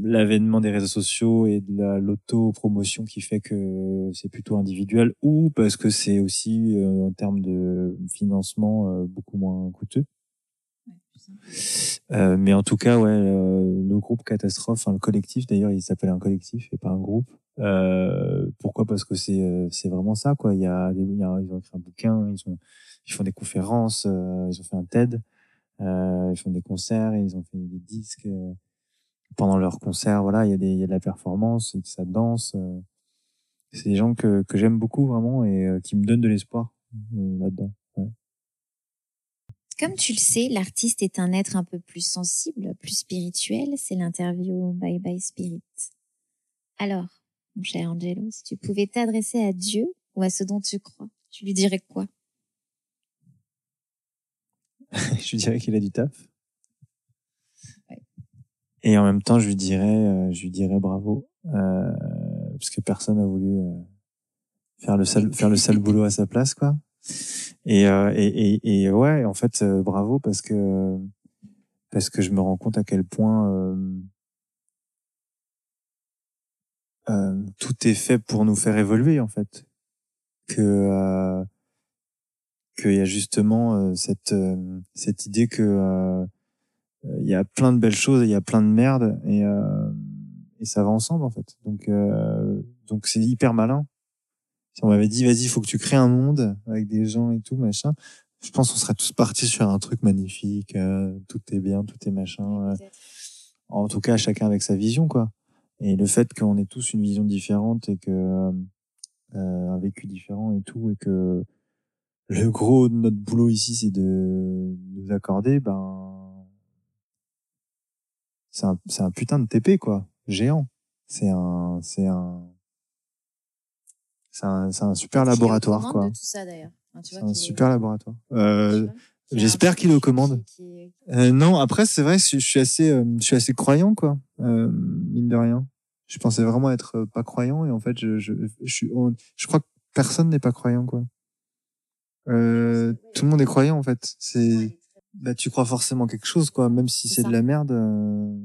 Speaker 1: l'avènement des réseaux sociaux et de la l'auto-promotion qui fait que c'est plutôt individuel ou parce que c'est aussi euh, en termes de financement euh, beaucoup moins coûteux. Euh, mais en tout cas, ouais, le groupe Catastrophe, enfin, le collectif d'ailleurs, il s'appelle un collectif et pas un groupe. pourquoi? Parce que c'est c'est vraiment ça, quoi. Il y a, il y a ils ont écrit un bouquin, ils ont ils font des conférences, ils ont fait un TED, ils font des concerts, ils ont fait des disques pendant leur concert, voilà, il y a des, il y a de la performance, ça danse. Euh. c'est des gens que, que j'aime beaucoup vraiment et euh, qui me donnent de l'espoir euh, là-dedans.
Speaker 2: Comme tu le sais, l'artiste est un être un peu plus sensible, plus spirituel. C'est l'interview Bye Bye Spirit. Alors, mon cher Angelo, si tu pouvais t'adresser à Dieu ou à ce dont tu crois, tu lui dirais quoi?
Speaker 1: Je lui dirais qu'il a du taf. Et en même temps, je lui dirais, euh, je lui dirais bravo, euh, parce que personne n'a voulu euh, faire le sale, faire le sale boulot à sa place, quoi. Et, euh, et, et, et, ouais, en fait, bravo parce que parce que je me rends compte à quel point tout est fait pour nous faire évoluer, en fait. Que qu'il y a justement cette cette idée que il y a plein de belles choses, il y a plein de merde et euh, et ça va ensemble en fait. Donc euh, donc c'est hyper malin. Si on m'avait dit vas-y, il faut que tu crées un monde avec des gens et tout machin, je pense qu'on serait tous partis sur un truc magnifique, euh, tout est bien, tout est machin. en tout cas, chacun avec sa vision quoi. Et le fait qu'on ait tous une vision différente et que un vécu différent et tout et que le gros de notre boulot ici c'est de nous accorder ben c'est un, c'est un putain de TP, quoi. Géant. C'est un, c'est un, c'est un, c'est un super laboratoire, quoi. c'est un super laboratoire. Euh, J'espère qu'il est aux commandes. Euh, non, après c'est vrai, je, suis assez, euh, je suis assez croyant quoi, euh, mine de rien. Je pensais vraiment être euh, pas croyant et en fait je, je, je suis, je crois que personne n'est pas croyant quoi. Euh, tout le monde est croyant en fait. C'est, bah, tu crois forcément quelque chose, quoi, même si c'est de la merde. Euh,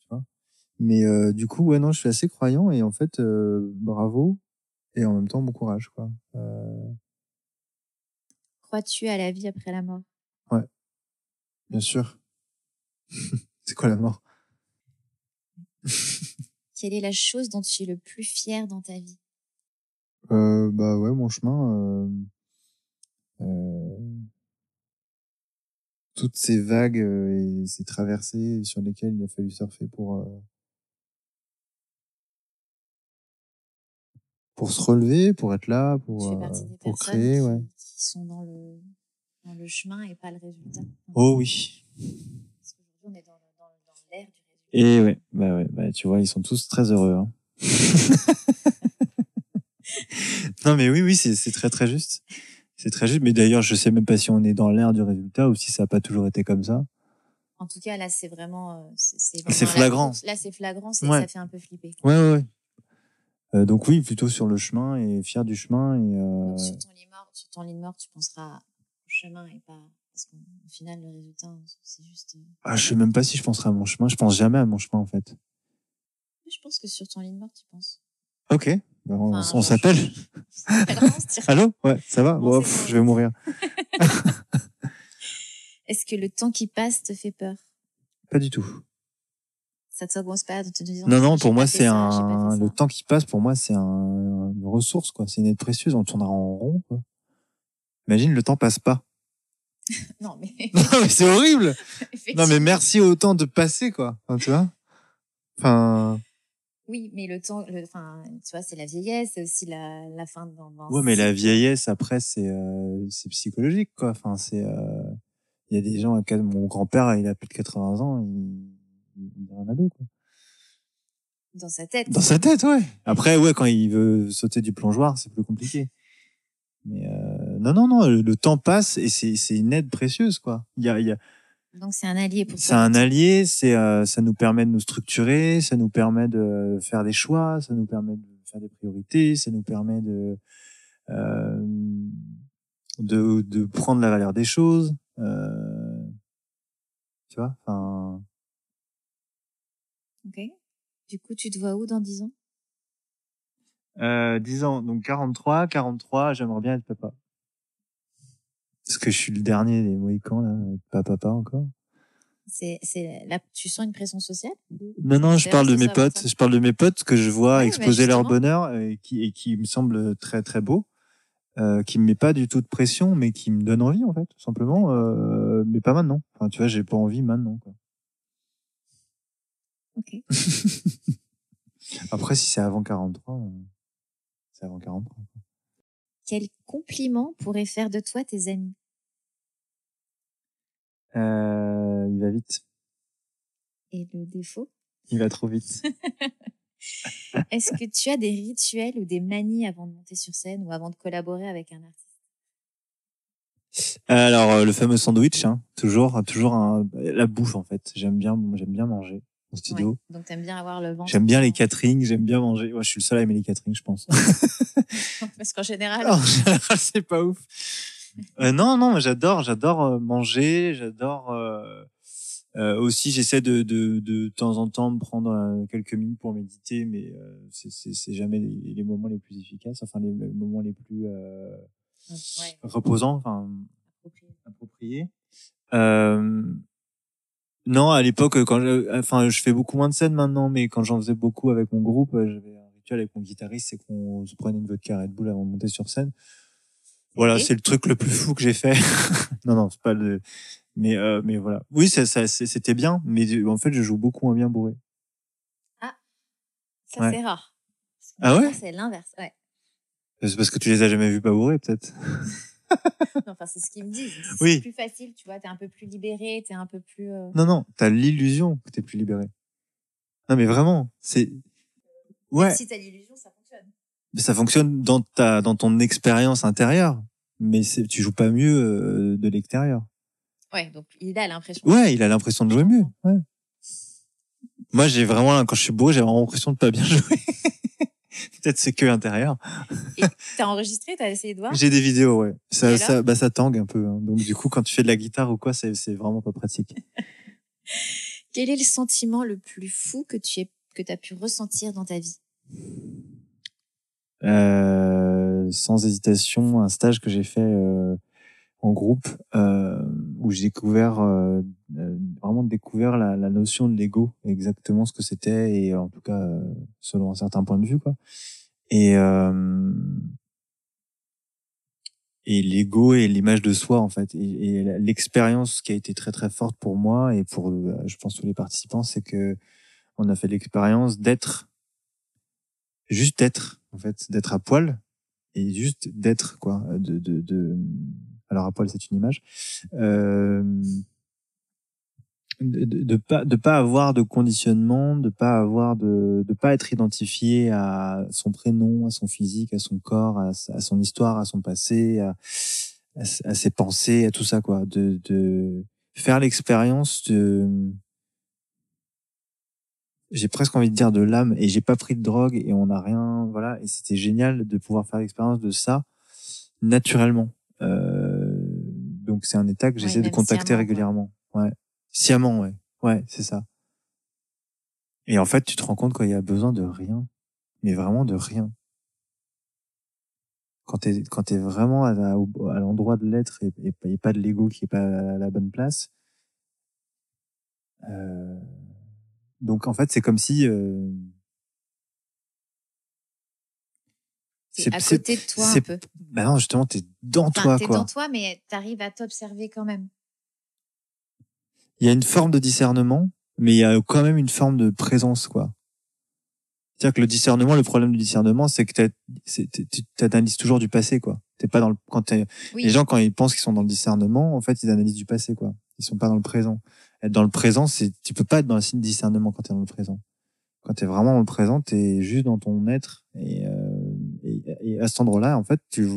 Speaker 1: tu vois Mais euh, du coup, ouais, non, je suis assez croyant et en fait, euh, bravo et en même temps, bon courage, quoi. Euh.
Speaker 2: Crois-tu à la vie après la mort?
Speaker 1: Ouais, bien sûr. c'est quoi la mort?
Speaker 2: Quelle est la chose dont tu es le plus fier dans ta vie?
Speaker 1: Euh, Bah ouais, mon chemin. Euh, toutes ces vagues euh, et ces traversées sur lesquelles il a fallu surfer pour euh, pour se relever, pour être là, pour euh, pour créer,
Speaker 2: qui,
Speaker 1: ouais.
Speaker 2: Qui sont dans le dans le chemin et pas le résultat.
Speaker 1: Oh oui.
Speaker 2: Parce qu'aujourd'hui on est dans, dans, dans l'air du résultat.
Speaker 1: Et ouais, bah ouais, bah tu vois, ils sont tous très heureux. Hein. non mais oui, oui, c'est c'est très très juste. C'est très juste, mais d'ailleurs, je sais même pas si on est dans l'air du résultat ou si ça n'a pas toujours été comme ça.
Speaker 2: En tout cas, là, c'est vraiment, euh,
Speaker 1: c'est flagrant.
Speaker 2: Là, c'est flagrant, ça fait un peu flipper.
Speaker 1: Ouais, ouais, ouais. Euh, donc oui, plutôt sur le chemin et fier du chemin et. Euh...
Speaker 2: sur ton lit mort, sur ton lit mort, tu penseras au chemin et pas parce qu'au final, le résultat, c'est juste.
Speaker 1: Ah, je sais même pas si je penserai à mon chemin. Je pense jamais à mon chemin en fait.
Speaker 2: Je pense que sur ton lit de mort, tu penses.
Speaker 1: Ok. Ben, on, s'appelle. Allô? Ouais, ça va? Je vais mourir.
Speaker 2: Est-ce que le temps qui passe te fait peur?
Speaker 1: Pas du tout.
Speaker 2: Ça te pas de te dire
Speaker 1: Non, non, pour moi, c'est un. Le temps qui passe, pour moi, c'est un... une ressource, quoi. C'est une aide précieuse. On tournera en rond, quoi. Imagine, le temps passe pas.
Speaker 2: non, mais.
Speaker 1: non, mais c'est horrible. non, mais merci autant de passer, quoi. tu vois? Enfin.
Speaker 2: Oui, mais le temps, enfin, tu vois, c'est la vieillesse, c'est aussi la, la fin de.
Speaker 1: Ouais, mais la vieillesse après, c'est euh, c'est psychologique, quoi. Enfin, c'est euh, il y a des gens, mon grand-père, il a plus de 80 ans, il, il est un ado, quoi.
Speaker 2: Dans sa tête.
Speaker 1: Dans sa tête, ouais. Après, ouais, quand il veut sauter du plongeoir, c'est plus compliqué. Mais euh, non, non, non, le, temps passe et c'est c'est une aide précieuse, quoi. Il y a, il y a
Speaker 2: donc c'est un allié pour
Speaker 1: C'est un allié, c'est euh, ça nous permet de nous structurer, ça nous permet de faire des choix, ça nous permet de faire des priorités, ça nous permet de euh, de, de prendre la valeur des choses. Euh, tu vois, enfin
Speaker 2: Ok. Du coup, tu te vois où dans 10 ans?
Speaker 1: Euh, 10 ans, donc 43, 43, j'aimerais bien être papa. Parce que je suis le dernier des Mohicans, là, pas papa encore.
Speaker 2: C'est, c'est là, tu sens une pression sociale
Speaker 1: Non, non, je parle de mes potes.
Speaker 2: ça.
Speaker 1: Je parle de mes potes que je vois
Speaker 2: Ouais,
Speaker 1: exposer
Speaker 2: mais
Speaker 1: leur bonheur et qui, et qui me semble très, très beau. Euh, qui me met pas du tout de pression, mais qui me donne envie, en fait, tout simplement. Euh, mais pas maintenant. Enfin, tu vois, j'ai pas envie maintenant, quoi.
Speaker 2: Ok.
Speaker 1: Après, si c'est avant 43, euh, c'est avant 43.
Speaker 2: Quel compliment pourraient faire de toi tes amis?
Speaker 1: Euh, il va vite.
Speaker 2: Et le défaut?
Speaker 1: Il va trop vite.
Speaker 2: Est-ce que tu as des rituels ou des manies avant de monter sur scène ou avant de collaborer avec un artiste?
Speaker 1: Alors, euh, le fameux sandwich, hein, toujours, toujours un, la bouffe, en fait. J'aime bien, j'aime bien manger studio.
Speaker 2: Ouais. Donc, t'aimes bien avoir le ventre.
Speaker 1: J'aime bien les
Speaker 2: plein.
Speaker 1: caterings, j'aime bien manger. Ouais, je suis le seul à aimer les caterings, je pense.
Speaker 2: Parce qu'en général,
Speaker 1: En général, c'est pas ouf. Euh, non, non, j'adore, j'adore euh, manger, j'adore. euh, euh, aussi, j'essaie de, de, de temps en temps me prendre euh, quelques minutes pour méditer, mais euh, c'est- jamais les, les moments les plus efficaces, enfin les, les moments les plus euh,
Speaker 2: ouais,
Speaker 1: reposants, enfin
Speaker 2: approprié.
Speaker 1: appropriés. Euh, non, à l'époque, quand je, enfin, je fais beaucoup moins de scènes maintenant, mais quand j'en faisais beaucoup avec mon groupe, euh, j'avais un rituel avec mon guitariste, c'est qu'on se prenait une vodka Red Bull avant de monter sur scène. Voilà, c'est le truc le plus fou que j'ai fait. non, non, c'est pas le, mais, euh, mais voilà. Oui, ça, ça, c'était bien, mais en fait, je joue beaucoup moins bien bourré.
Speaker 2: Ça,
Speaker 1: Ouais.
Speaker 2: c'est rare.
Speaker 1: Ah ouais?
Speaker 2: C'est l'inverse. Ouais.
Speaker 1: C'est parce que tu les as jamais vus pas bourrés, peut-être.
Speaker 2: Non, enfin, c'est ce qu'ils me disent. C'est
Speaker 1: Oui.
Speaker 2: plus facile, tu vois. T'es un peu plus libéré, t'es un peu plus. euh,
Speaker 1: Non, non, t'as l'illusion que t'es plus libéré. Non, mais vraiment, c'est, ouais.
Speaker 2: Si t'as l'illusion, ça fonctionne.
Speaker 1: ça fonctionne dans ta dans ton expérience intérieure mais c'est tu joues pas mieux euh, de l'extérieur
Speaker 2: Ouais, donc il a l'impression.
Speaker 1: ouais il a l'impression de jouer mieux ouais. moi j'ai vraiment quand je suis beau j'ai vraiment l'impression de pas bien jouer peut-être c'est que intérieur.
Speaker 2: T'as enregistré, t'as essayé de voir?
Speaker 1: j'ai des vidéos ouais.
Speaker 2: Et
Speaker 1: ça bah ça tangue un peu hein. donc du coup quand tu fais de la guitare ou quoi c'est c'est vraiment pas pratique.
Speaker 2: Quel est le sentiment le plus fou que tu que t'as pu ressentir dans ta vie?
Speaker 1: Euh, sans hésitation un stage que j'ai fait euh, en groupe euh, où j'ai découvert euh, euh, vraiment découvert la, la notion de l'ego exactement ce que c'était et en tout cas euh, selon un certain point de vue quoi. Et euh, et l'ego et l'image de soi en fait et, et l'expérience qui a été très très forte pour moi et pour euh, je pense tous les participants c'est que on a fait l'expérience d'être juste d'être en fait d'être à poil et juste d'être quoi de, de, de alors à poil c'est une image. Euh, de, de, de pas de pas avoir de conditionnement de pas avoir de de pas être identifié à son prénom à son physique à son corps à, son histoire à son passé à ses pensées à tout ça quoi. De de faire l'expérience de j'ai presque envie de dire de l'âme et j'ai pas pris de drogue et on n'a rien voilà. Et c'était génial de pouvoir faire l'expérience de ça naturellement. Euh, donc c'est un état que
Speaker 2: Ouais,
Speaker 1: j'essaie de contacter
Speaker 2: sciemment,
Speaker 1: régulièrement. Ouais. Sciemment ouais. Ouais c'est ça. Et en fait tu te rends compte qu'il y a besoin de rien. Mais vraiment de rien. Quand t'es quand t'es vraiment à, la- au- à l'endroit de l'être et, et, et pas de l'ego qui est pas à la bonne place euh, donc en fait c'est comme si euh,
Speaker 2: C'est à côté de toi un peu.
Speaker 1: bah non justement t'es dans
Speaker 2: Enfin,
Speaker 1: toi
Speaker 2: t'es dans toi, mais t'arrives à t'observer quand même.
Speaker 1: il y a une forme de discernement, mais il y a quand même une forme de présence, quoi. C'est-à-dire que le discernement, le problème du discernement, c'est que tu analyses toujours du passé, quoi. T'es pas dans le, quand t'es-
Speaker 2: Oui.
Speaker 1: les gens, quand ils pensent qu'ils sont dans le discernement, en fait, ils analysent du passé, quoi. Ils sont pas dans le présent. Être dans le présent, c'est, tu peux pas être dans le signe de discernement quand t'es dans le présent. Quand t'es vraiment dans le présent, t'es juste dans ton être. Et, euh, et, à cet endroit-là, en fait, tu,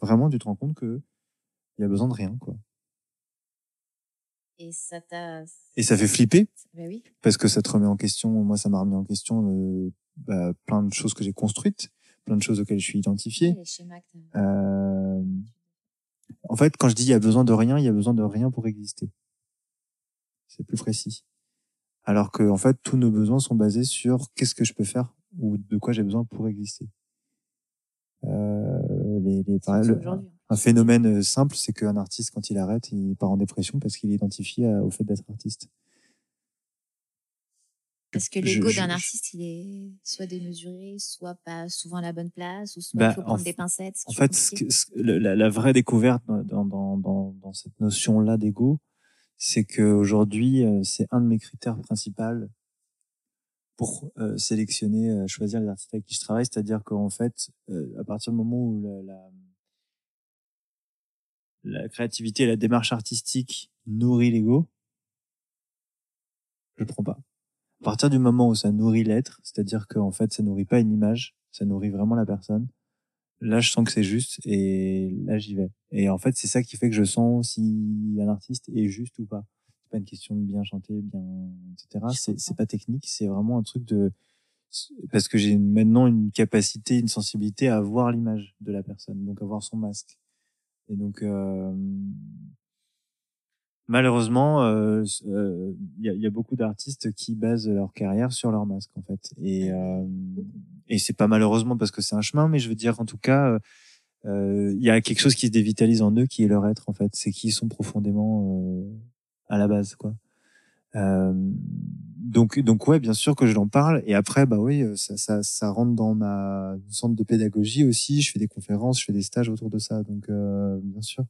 Speaker 1: vraiment, tu te rends compte que il y a besoin de rien, quoi.
Speaker 2: Et ça t'a.
Speaker 1: Et ça fait flipper,
Speaker 2: Bah oui.
Speaker 1: parce que ça te remet en question. Moi, ça m'a remis en question euh, bah, plein de choses que j'ai construites, plein de choses auxquelles je suis identifié. Euh, en fait, quand je dis il y a besoin de rien, il y a besoin de rien pour exister. C'est plus précis. alors que en fait tous nos besoins sont basés sur qu'est-ce que je peux faire ou de quoi j'ai besoin pour exister. Euh, les, les,
Speaker 2: Surtout
Speaker 1: le-
Speaker 2: aujourd'hui.
Speaker 1: un phénomène euh, simple, c'est qu'un artiste, quand il arrête, il part en dépression parce qu'il est identifié à- au fait d'être artiste.
Speaker 2: Parce que l'ego d'un artiste, il est soit démesuré, soit pas souvent à la bonne place, ou soit
Speaker 1: Bah,
Speaker 2: il faut
Speaker 1: en
Speaker 2: prendre
Speaker 1: f-
Speaker 2: des pincettes.
Speaker 1: En fait, ce
Speaker 2: compliqué.
Speaker 1: que- ce- le- la, la vraie découverte dans, dans, dans, dans, dans cette notion-là d'ego, c'est qu'aujourd'hui, euh, c'est un de mes critères principaux pour euh, sélectionner, euh, choisir les artistes avec qui je travaille. C'est-à-dire qu'en fait, euh, à partir du moment où la, la, la créativité et la démarche artistique nourrit l'ego, je le prends pas. À partir du moment où ça nourrit l'être, c'est-à-dire qu'en fait, ça nourrit pas une image, ça nourrit vraiment la personne, là je sens que c'est juste et là j'y vais. Et en fait c'est ça qui fait que je sens si un artiste est juste ou pas. Pas une question de bien chanter, bien etc. C'est c'est pas technique, c'est vraiment un truc de parce que j'ai maintenant une capacité, une sensibilité à voir l'image de la personne, donc à voir son masque. Et donc euh, malheureusement, euh, euh, il y, a, il y a beaucoup d'artistes qui basent leur carrière sur leur masque en fait. Et euh, et c'est pas malheureusement parce que c'est un chemin, mais je veux dire en tout cas, euh, il y a quelque chose qui se dévitalise en eux, qui est leur être en fait, c'est qui ils sont profondément euh, à la base quoi. Euh, donc donc ouais, bien sûr que je l'en parle. Et après bah oui, ça ça ça rentre dans ma centre de pédagogie aussi. Je fais des conférences, je fais des stages autour de ça. Donc euh, bien sûr.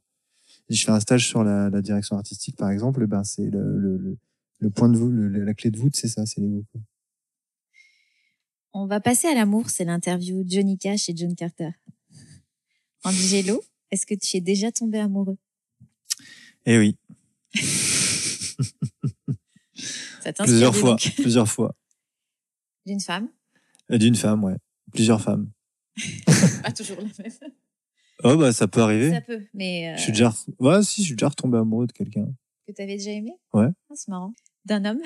Speaker 1: Si je fais un stage sur la, la direction artistique par exemple, ben c'est le, le, le, le point de le- la clé de voûte, c'est ça, c'est l'ego. quoi.
Speaker 2: On va passer à l'amour, c'est l'interview Johnny Cash et John Carter. Angelo, est-ce que tu es déjà tombé amoureux?
Speaker 1: Eh oui,
Speaker 2: Ça
Speaker 1: plusieurs fois,
Speaker 2: donc.
Speaker 1: plusieurs fois.
Speaker 2: D'une femme?
Speaker 1: Euh, D'une femme, ouais. Plusieurs femmes.
Speaker 2: Pas toujours la même.
Speaker 1: Oh, bah, ça peut arriver.
Speaker 2: Ça peut, mais euh,
Speaker 1: Je suis déjà, ouais, si, je suis déjà retombé amoureux de quelqu'un.
Speaker 2: que tu avais déjà aimé?
Speaker 1: Ouais.
Speaker 2: Ah, c'est marrant. D'un homme?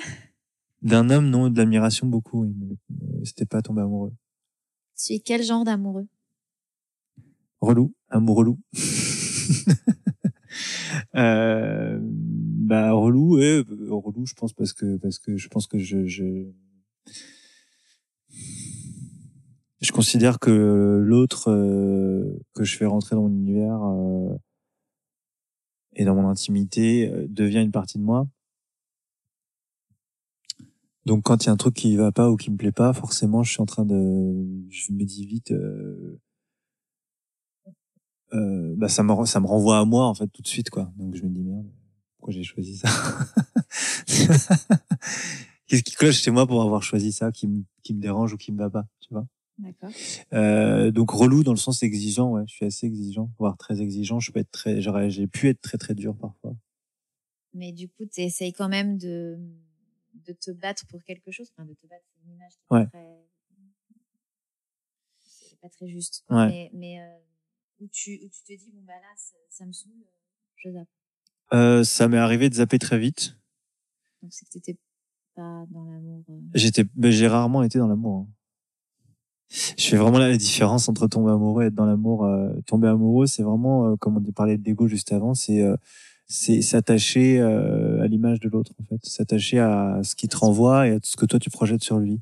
Speaker 1: D'un homme, non, de l'admiration beaucoup, mais, c'était pas tombé amoureux.
Speaker 2: Tu es quel genre d'amoureux?
Speaker 1: Relou, amour relou. euh, bah, relou, ouais, relou, je pense parce que, parce que je pense que je, je, je considère que l'autre euh, que je fais rentrer dans mon univers euh, et dans mon intimité euh, devient une partie de moi. Donc quand il y a un truc qui va pas ou qui me plaît pas, forcément je suis en train de, je me dis vite, euh, euh, bah ça me ça me renvoie à moi en fait tout de suite quoi. Donc je me dis merde, pourquoi j'ai choisi ça Qu'est-ce qui cloche chez moi pour avoir choisi ça, qui me qui me dérange ou qui me va pas, tu vois?
Speaker 2: D'accord.
Speaker 1: euh, donc relou dans le sens exigeant, ouais. Je suis assez exigeant, voire très exigeant. Je peux être très, j'aurais, j'ai pu être très très dur parfois.
Speaker 2: Mais du coup, tu essayes quand même de, de te battre pour quelque chose. Enfin, de te battre, c'est une image qui
Speaker 1: Ouais.
Speaker 2: pas très... C'est pas très juste.
Speaker 1: Ouais.
Speaker 2: Mais, mais euh, où, tu, où tu te dis, bon, bah là, ça, ça me saoule, je zappe.
Speaker 1: Euh, ça m'est arrivé de zapper très vite.
Speaker 2: Donc, c'est que t'étais pas dans l'amour. euh.
Speaker 1: J'étais, ben, j'ai rarement été dans l'amour. hein. Je fais vraiment la différence entre tomber amoureux et être dans l'amour. Euh, tomber amoureux, c'est vraiment, euh, comme on parlait de l'ego juste avant, c'est euh, c'est s'attacher à l'image de l'autre en fait, s'attacher à ce qui te renvoie et à ce que toi tu projettes sur lui.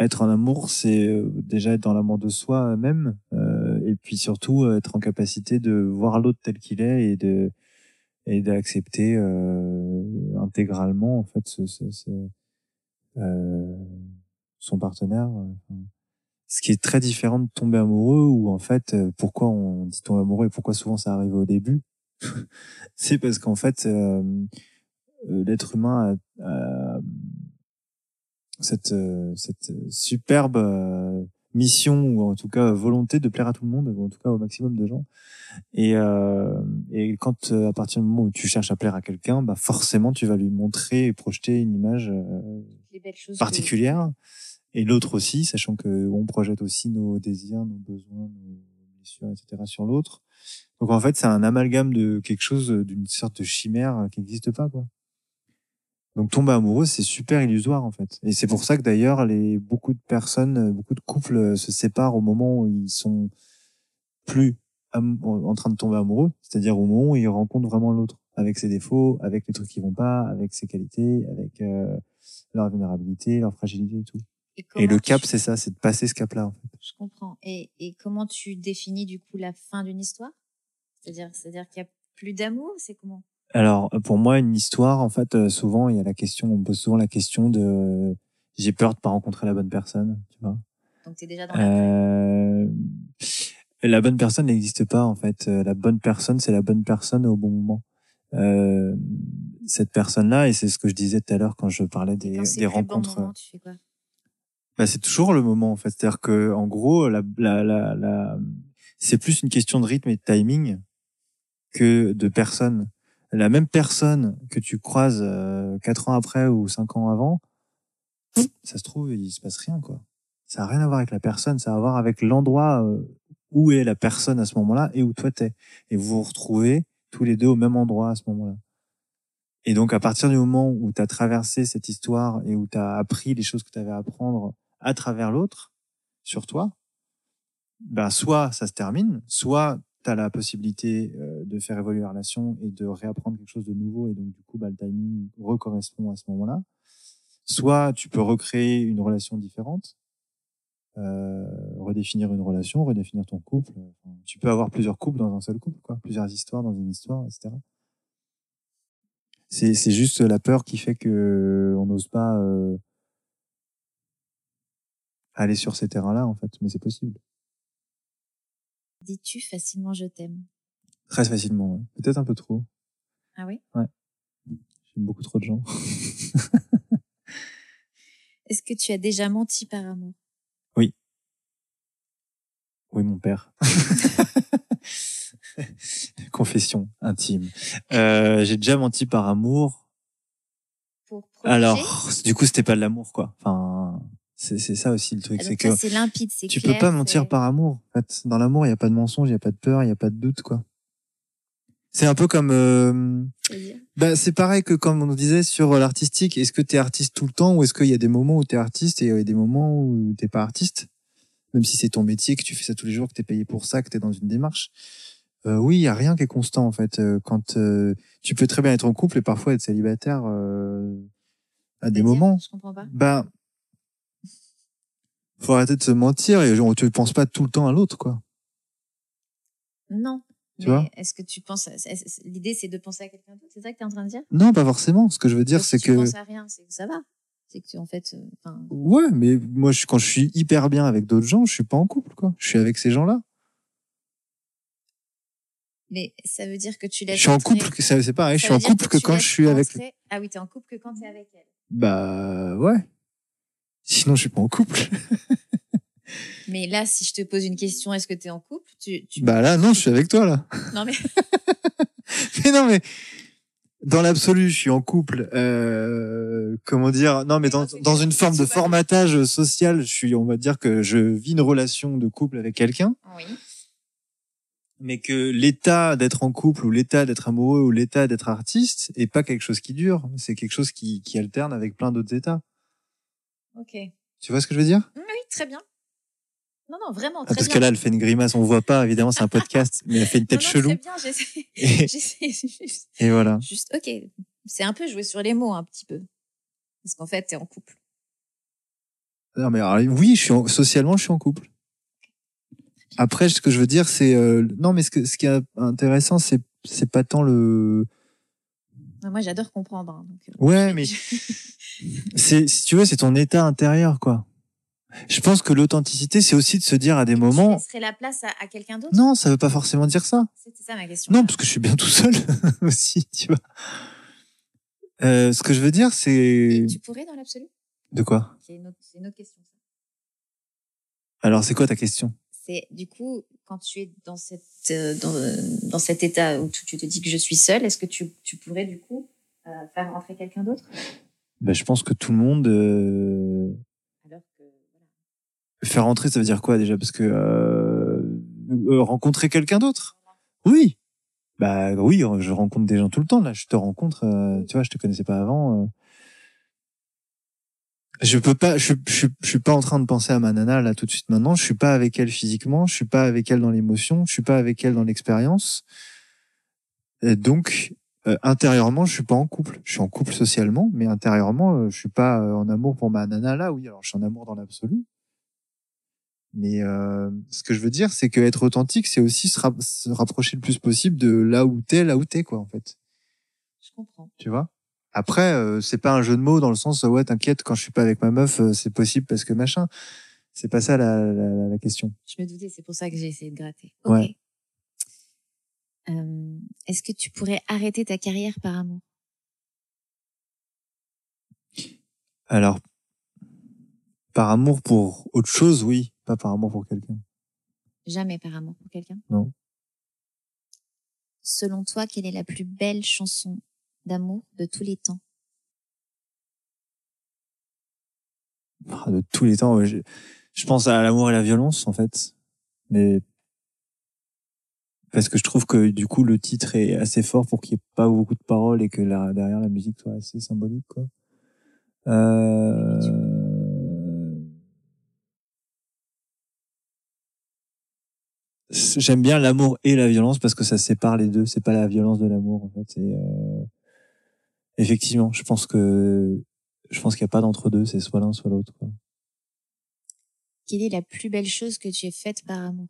Speaker 1: Euh, être en amour, c'est euh, déjà être dans l'amour de soi même, euh, et puis surtout euh, être en capacité de voir l'autre tel qu'il est et de et d'accepter euh, intégralement en fait ce, ce, ce- euh, son partenaire. euh, ce qui est très différent de tomber amoureux ou en fait euh, pourquoi on dit tomber amoureux et pourquoi souvent ça arrive au début c'est parce qu'en fait euh, euh, l'être humain a, a cette euh, cette superbe euh, mission ou en tout cas volonté de plaire à tout le monde ou en tout cas au maximum de gens et euh, et quand euh, à partir du moment où tu cherches à plaire à quelqu'un bah forcément tu vas lui montrer et projeter une image euh, particulière et l'autre aussi, sachant que on projette aussi nos désirs, nos besoins, nos blessures, etc. sur l'autre. Donc en fait, c'est un amalgame de quelque chose, d'une sorte de chimère qui n'existe pas, quoi. Donc tomber amoureux, c'est super illusoire en fait. Et c'est pour ça que d'ailleurs, les beaucoup de personnes, beaucoup de couples se séparent au moment où ils sont plus en train de tomber amoureux, c'est-à-dire au moment où il rencontre vraiment l'autre, avec ses défauts, avec les trucs qui vont pas, avec ses qualités, avec euh, leur vulnérabilité, leur fragilité et tout.
Speaker 2: Et,
Speaker 1: le cap,
Speaker 2: tu-
Speaker 1: c'est ça, c'est de passer ce cap-là. en fait.
Speaker 2: Je comprends. Et, et comment tu définis du coup la fin d'une histoire? C'est-à-dire, c'est-à-dire qu'il y a plus d'amour C'est comment?
Speaker 1: Alors, pour moi, une histoire, en fait, euh, souvent, il y a la question, on me pose souvent la question de j'ai peur de pas rencontrer la bonne personne, tu vois.
Speaker 2: Donc tu es déjà dans la
Speaker 1: Euh, la bonne personne n'existe pas en fait. Euh, La bonne personne, c'est la bonne personne au bon moment. Euh, cette personne-là, et c'est ce que je disais tout à l'heure quand je parlais des,
Speaker 2: quand
Speaker 1: des
Speaker 2: bon
Speaker 1: rencontres.
Speaker 2: moment, tu fais quoi?
Speaker 1: bah, c'est toujours le moment en fait. C'est-à-dire que en gros, la, la, la, la- c'est plus une question de rythme et de timing que de personne. La même personne que tu croises euh, quatre ans après ou cinq ans avant, ça se trouve il se passe rien quoi. Ça a rien à voir avec la personne, ça a à voir avec l'endroit euh, où est la personne à ce moment-là et où toi t'es. Et vous vous retrouvez tous les deux au même endroit à ce moment-là. Et donc, à partir du moment où tu as traversé cette histoire et où tu as appris les choses que tu avais à apprendre à travers l'autre, sur toi, ben, soit ça se termine, soit tu as la possibilité euh, de faire évoluer la relation et de réapprendre quelque chose de nouveau. Et donc, du coup, bah, le timing recorrespond à ce moment-là. Soit tu peux recréer une relation différente, euh, redéfinir une relation, redéfinir ton couple. Tu peux avoir plusieurs couples dans un seul couple, quoi, plusieurs histoires dans une histoire, etc. C'est c'est juste la peur qui fait que on n'ose pas euh, aller sur ces terrains-là, en fait. Mais c'est possible.
Speaker 2: Dis-tu facilement je t'aime?
Speaker 1: Très facilement, ouais. Peut-être un peu trop.
Speaker 2: Ah oui?
Speaker 1: J'aime beaucoup trop de gens.
Speaker 2: Est-ce que tu as déjà menti par amour?
Speaker 1: Oui, mon père. Confession intime. Euh, J'ai déjà menti par amour.
Speaker 2: Pour protéger
Speaker 1: Alors, du coup, c'était pas de l'amour, quoi. Enfin, c'est c'est ça aussi le truc,
Speaker 2: Ah,
Speaker 1: c'est que
Speaker 2: ça, c'est limpide, c'est
Speaker 1: tu
Speaker 2: clair,
Speaker 1: peux pas mentir par amour. En fait, dans l'amour, il y a pas de mensonge, il y a pas de peur, il y a pas de doute, quoi. C'est un peu comme, euh, bah, c'est pareil que comme on disait sur l'artistique. Est-ce que tu es artiste tout le temps ou est-ce qu'il y a des moments où tu es artiste et il y a des moments où t'es pas artiste, même si c'est ton métier, que tu fais ça tous les jours, que t'es payé pour ça, que t'es dans une démarche. Euh, oui, il y a rien qui est constant en fait. Euh, Quand euh, tu peux très bien être en couple et parfois être célibataire euh, à des moments.
Speaker 2: Je comprends pas.
Speaker 1: Bah, faut arrêter de se mentir et tu ne penses pas tout le temps à l'autre, quoi.
Speaker 2: Non.
Speaker 1: Tu
Speaker 2: Mais
Speaker 1: vois
Speaker 2: Est-ce que tu penses L'idée, c'est de penser à quelqu'un d'autre C'est ça que tu es en train de dire?
Speaker 1: Non, pas forcément. Ce que je veux dire, c'est
Speaker 2: tu
Speaker 1: que
Speaker 2: penses à rien, c'est que ça va. C'est que tu, en fait, euh,
Speaker 1: ouais, mais moi, je, quand je suis hyper bien avec d'autres gens, je suis pas en couple, quoi. Je suis avec ces gens-là.
Speaker 2: mais ça veut dire que tu
Speaker 1: Je
Speaker 2: laisses.
Speaker 1: suis en couple, c'est pareil. Je suis en
Speaker 2: veut dire
Speaker 1: couple que
Speaker 2: tu
Speaker 1: quand je suis avec.
Speaker 2: Ah oui, t'es en couple que quand t'es avec elle.
Speaker 1: Bah ouais. Sinon, je suis pas en couple.
Speaker 2: Mais là, si je te pose une question, est-ce que t'es en couple? Tu, tu...
Speaker 1: Bah là, non, je suis avec toi là.
Speaker 2: Non mais
Speaker 1: mais non, mais dans l'absolu, je suis en couple. Euh, comment dire? Non, mais dans, dans une forme de formatage social, je suis, on va dire que je vis une relation de couple avec quelqu'un,
Speaker 2: oui.
Speaker 1: mais que l'état d'être en couple ou l'état d'être amoureux ou l'état d'être artiste est pas quelque chose qui dure. C'est quelque chose qui, qui alterne avec plein d'autres états.
Speaker 2: Ok.
Speaker 1: Tu vois ce que je veux dire?
Speaker 2: Oui, très bien. Non, non, vraiment,
Speaker 1: Ah,
Speaker 2: très
Speaker 1: Parce
Speaker 2: bien.
Speaker 1: que là, elle fait une grimace, on voit pas. Évidemment, c'est un podcast, mais elle fait une tête
Speaker 2: non, non,
Speaker 1: chelou.
Speaker 2: Très bien, j'essaie.
Speaker 1: Et,
Speaker 2: j'essaie juste,
Speaker 1: et voilà.
Speaker 2: juste, ok. C'est un peu jouer sur les mots, un petit peu. Parce qu'en fait, t'es en couple.
Speaker 1: Non, mais alors, oui, je suis en- socialement, je suis en couple. Après, ce que je veux dire, c'est euh, non, mais ce, que, ce qui est intéressant, c'est c'est pas tant le.
Speaker 2: Moi, j'adore comprendre. hein, donc, euh,
Speaker 1: Ouais, mais c'est si tu veux, c'est ton état intérieur, quoi. Je pense que l'authenticité, c'est aussi de se dire à des
Speaker 2: Tu
Speaker 1: moments.
Speaker 2: laisserais la place à, à quelqu'un d'autre?
Speaker 1: Non, ça veut pas forcément dire ça.
Speaker 2: C'était ça ma question.
Speaker 1: Non, parce que je suis bien tout seul aussi, tu vois. Euh, ce que je veux dire, c'est
Speaker 2: Tu pourrais dans l'absolu?
Speaker 1: De quoi?
Speaker 2: C'est une, autre- une autre question.
Speaker 1: Alors, c'est quoi ta question?
Speaker 2: C'est du coup, quand tu es dans, cette, euh, dans, euh, dans cet état où tu, tu te dis que je suis seule, est-ce que tu, tu pourrais du coup euh, faire rentrer quelqu'un d'autre?
Speaker 1: Ben, je pense que tout le monde. euh,
Speaker 2: Alors que. Voilà.
Speaker 1: Faire rentrer, ça veut dire quoi déjà? Parce que rencontrer quelqu'un d'autre? Oui. Bah oui, je rencontre des gens tout le temps. Là, je te rencontre. tu vois, je te connaissais pas avant. Je peux pas, je, je, je suis pas en train de penser à ma nana là tout de suite maintenant. Je suis pas avec elle physiquement, je suis pas avec elle dans l'émotion, je suis pas avec elle dans l'expérience. Donc euh, intérieurement, je suis pas en couple. Je suis en couple socialement, mais intérieurement, euh, je suis pas euh, en amour pour ma nana là. Oui, alors je suis en amour dans l'absolu. Mais euh, ce que je veux dire, c'est que être authentique, c'est aussi se, se rapprocher le plus possible de là où t'es, là où t'es quoi en fait.
Speaker 2: Je comprends.
Speaker 1: Tu vois? Après, euh, c'est pas un jeu de mots dans le sens ouais, t'inquiète, quand je suis pas avec ma meuf, euh, c'est possible parce que machin. C'est pas ça la, la, la- question.
Speaker 2: Je me doutais, c'est pour ça que j'ai essayé de gratter. Ok.
Speaker 1: Ouais.
Speaker 2: Euh, Est-ce que tu pourrais arrêter ta carrière par amour?
Speaker 1: Alors, par amour pour autre chose, oui, pas par amour pour quelqu'un.
Speaker 2: Jamais par amour pour quelqu'un?
Speaker 1: Non.
Speaker 2: Selon toi, quelle est la plus belle chanson d'amour de tous les temps
Speaker 1: Ah, De tous les temps, je, je pense à l'amour et la violence en fait, mais parce que je trouve que du coup le titre est assez fort pour qu'il n'y ait pas beaucoup de paroles et que la, derrière la musique soit assez symbolique quoi. Euh... J'aime bien l'amour et la violence parce que ça sépare les deux. C'est pas la violence de l'amour en fait. Effectivement, je pense que je pense qu'il n'y a pas d'entre deux. C'est soit l'un soit l'autre. quoi.
Speaker 2: Quelle est la plus belle chose que tu aies faite par amour?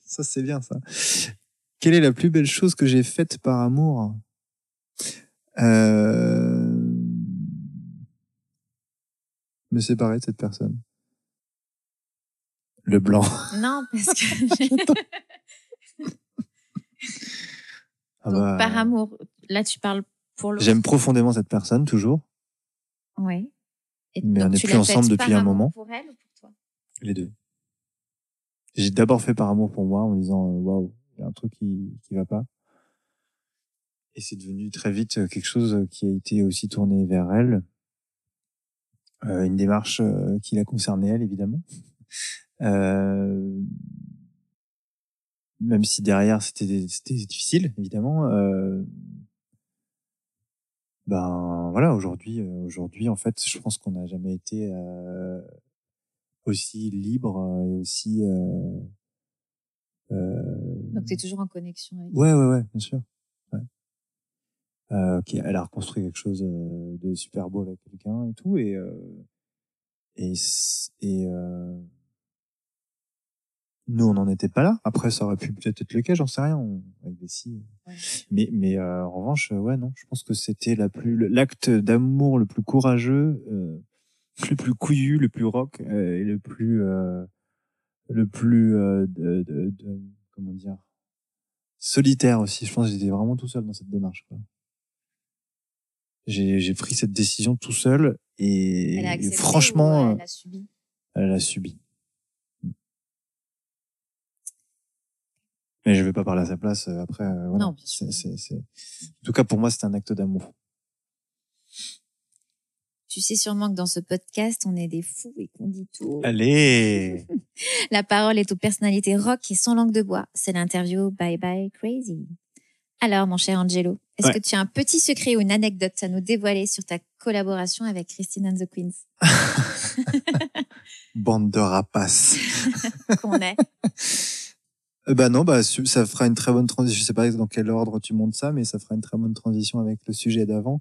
Speaker 1: Ça, c'est bien, ça. Quelle est la plus belle chose que j'ai faite par amour? Euh... Me séparer de cette personne. Le blanc.
Speaker 2: Non, parce que
Speaker 1: Ah
Speaker 2: Donc,
Speaker 1: bah,
Speaker 2: par amour. Là, tu parles pour le.
Speaker 1: J'aime profondément cette personne, toujours.
Speaker 2: Et
Speaker 1: Mais on n'est plus ensemble depuis un moment.
Speaker 2: Pour elle ou pour toi?
Speaker 1: Les deux. J'ai d'abord fait par amour pour moi en me disant euh, waouh, il y a un truc qui qui va pas. Et c'est devenu très vite euh, quelque chose qui a été aussi tourné vers elle. Euh, une démarche euh, qui la concernait elle évidemment. Euh, même si derrière c'était c'était difficile évidemment. Euh, ben voilà aujourd'hui aujourd'hui en fait je pense qu'on n'a jamais été euh, aussi libre et aussi euh, euh,
Speaker 2: Donc, tu es toujours en connexion avec
Speaker 1: ouais ouais ouais bien sûr ouais. euh, qui elle a reconstruit quelque chose de super beau avec quelqu'un et tout et euh, et et euh, nous on n'en était pas là. Après ça aurait pu peut-être être le cas j'en sais rien. On, avec des
Speaker 2: Ouais.
Speaker 1: mais mais euh, en revanche euh, ouais non je pense que c'était la plus l'acte d'amour le plus courageux euh, le plus couillu le plus rock euh, et le plus euh, le plus euh, de, de, de- comment dire solitaire aussi. Je pense que j'étais vraiment tout seul dans cette démarche quoi. j'ai j'ai pris cette décision tout seul et,
Speaker 2: Elle a
Speaker 1: et
Speaker 2: accepté
Speaker 1: franchement euh,
Speaker 2: subi?
Speaker 1: elle a subi mais je vais pas parler à sa place euh, après euh, voilà
Speaker 2: Non,
Speaker 1: c'est c'est c'est en tout cas pour moi c'était un acte d'amour
Speaker 2: Tu sais sûrement que dans ce podcast, on est des fous et qu'on dit tout.
Speaker 1: allez
Speaker 2: La parole est aux personnalités rock et sans langue de bois. C'est l'interview Bye Bye Crazy. Alors, mon cher Angelo, est-ce
Speaker 1: Ouais.
Speaker 2: que tu as un petit secret ou une anecdote à nous dévoiler sur ta collaboration avec Christine and the Queens?
Speaker 1: Bande de rapaces
Speaker 2: qu'on est
Speaker 1: Euh, bah non, bah ça fera une très bonne transition. Je sais pas dans quel ordre tu montes ça, mais ça fera une très bonne transition avec le sujet d'avant.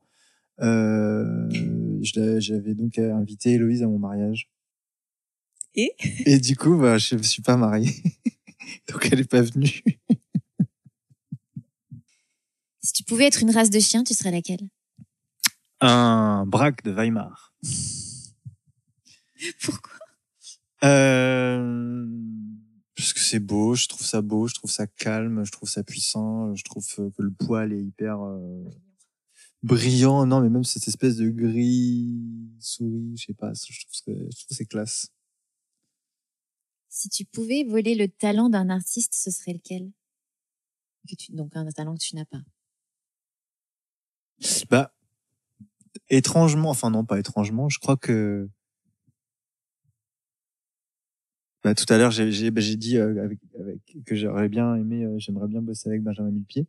Speaker 1: Euh, J'avais donc invité Héloïse à mon mariage.
Speaker 2: Et?
Speaker 1: Et du coup, bah, je suis pas marié. donc elle est pas venue.
Speaker 2: Si tu pouvais être une race de chien, tu serais laquelle?
Speaker 1: Un braque de Weimar.
Speaker 2: Pourquoi?
Speaker 1: Euh, parce que c'est beau, je trouve ça beau, je trouve ça calme, je trouve ça puissant, je trouve euh, que le poil est hyper euh, brillant. Non, mais même cette espèce de gris souris, je sais pas, je trouve que je trouve que c'est classe.
Speaker 2: Si tu pouvais voler le talent d'un artiste, ce serait lequel? Que tu, Donc un talent que tu n'as pas.
Speaker 1: Bah, étrangement, enfin non, pas étrangement, je crois que. Bah, tout à l'heure, j'ai bah, dit euh, avec, avec, que j'aurais bien aimé, euh, j'aimerais bien bosser avec Benjamin Millepied.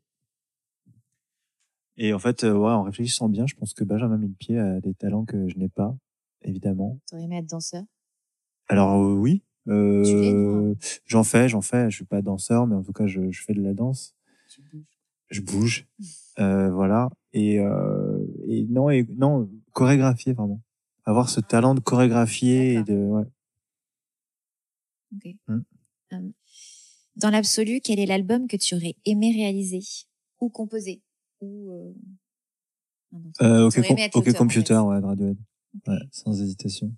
Speaker 1: Et en fait, euh, ouais, en réfléchissant bien, je pense que Benjamin Millepied a des talents que je n'ai pas, évidemment.
Speaker 2: T'aurais aimé être danseur?
Speaker 1: Alors oui, euh, j'en fais, j'en fais. Je suis pas danseur, mais en tout cas, je, je fais de la danse.
Speaker 2: Tu bouges.
Speaker 1: Je bouge, euh, voilà. Et, euh, et non, et non, chorégraphier vraiment. Avoir ce talent de chorégraphier et de, ouais.
Speaker 2: Ok.
Speaker 1: Hmm.
Speaker 2: Euh, dans l'absolu, quel est l'album que tu aurais aimé réaliser ou composer ou euh...
Speaker 1: Euh, ok, com-
Speaker 2: aimé être
Speaker 1: ok,
Speaker 2: l'auteur, en
Speaker 1: computer,
Speaker 2: fait.
Speaker 1: ouais, de Radiohead. Ouais, sans hésitation.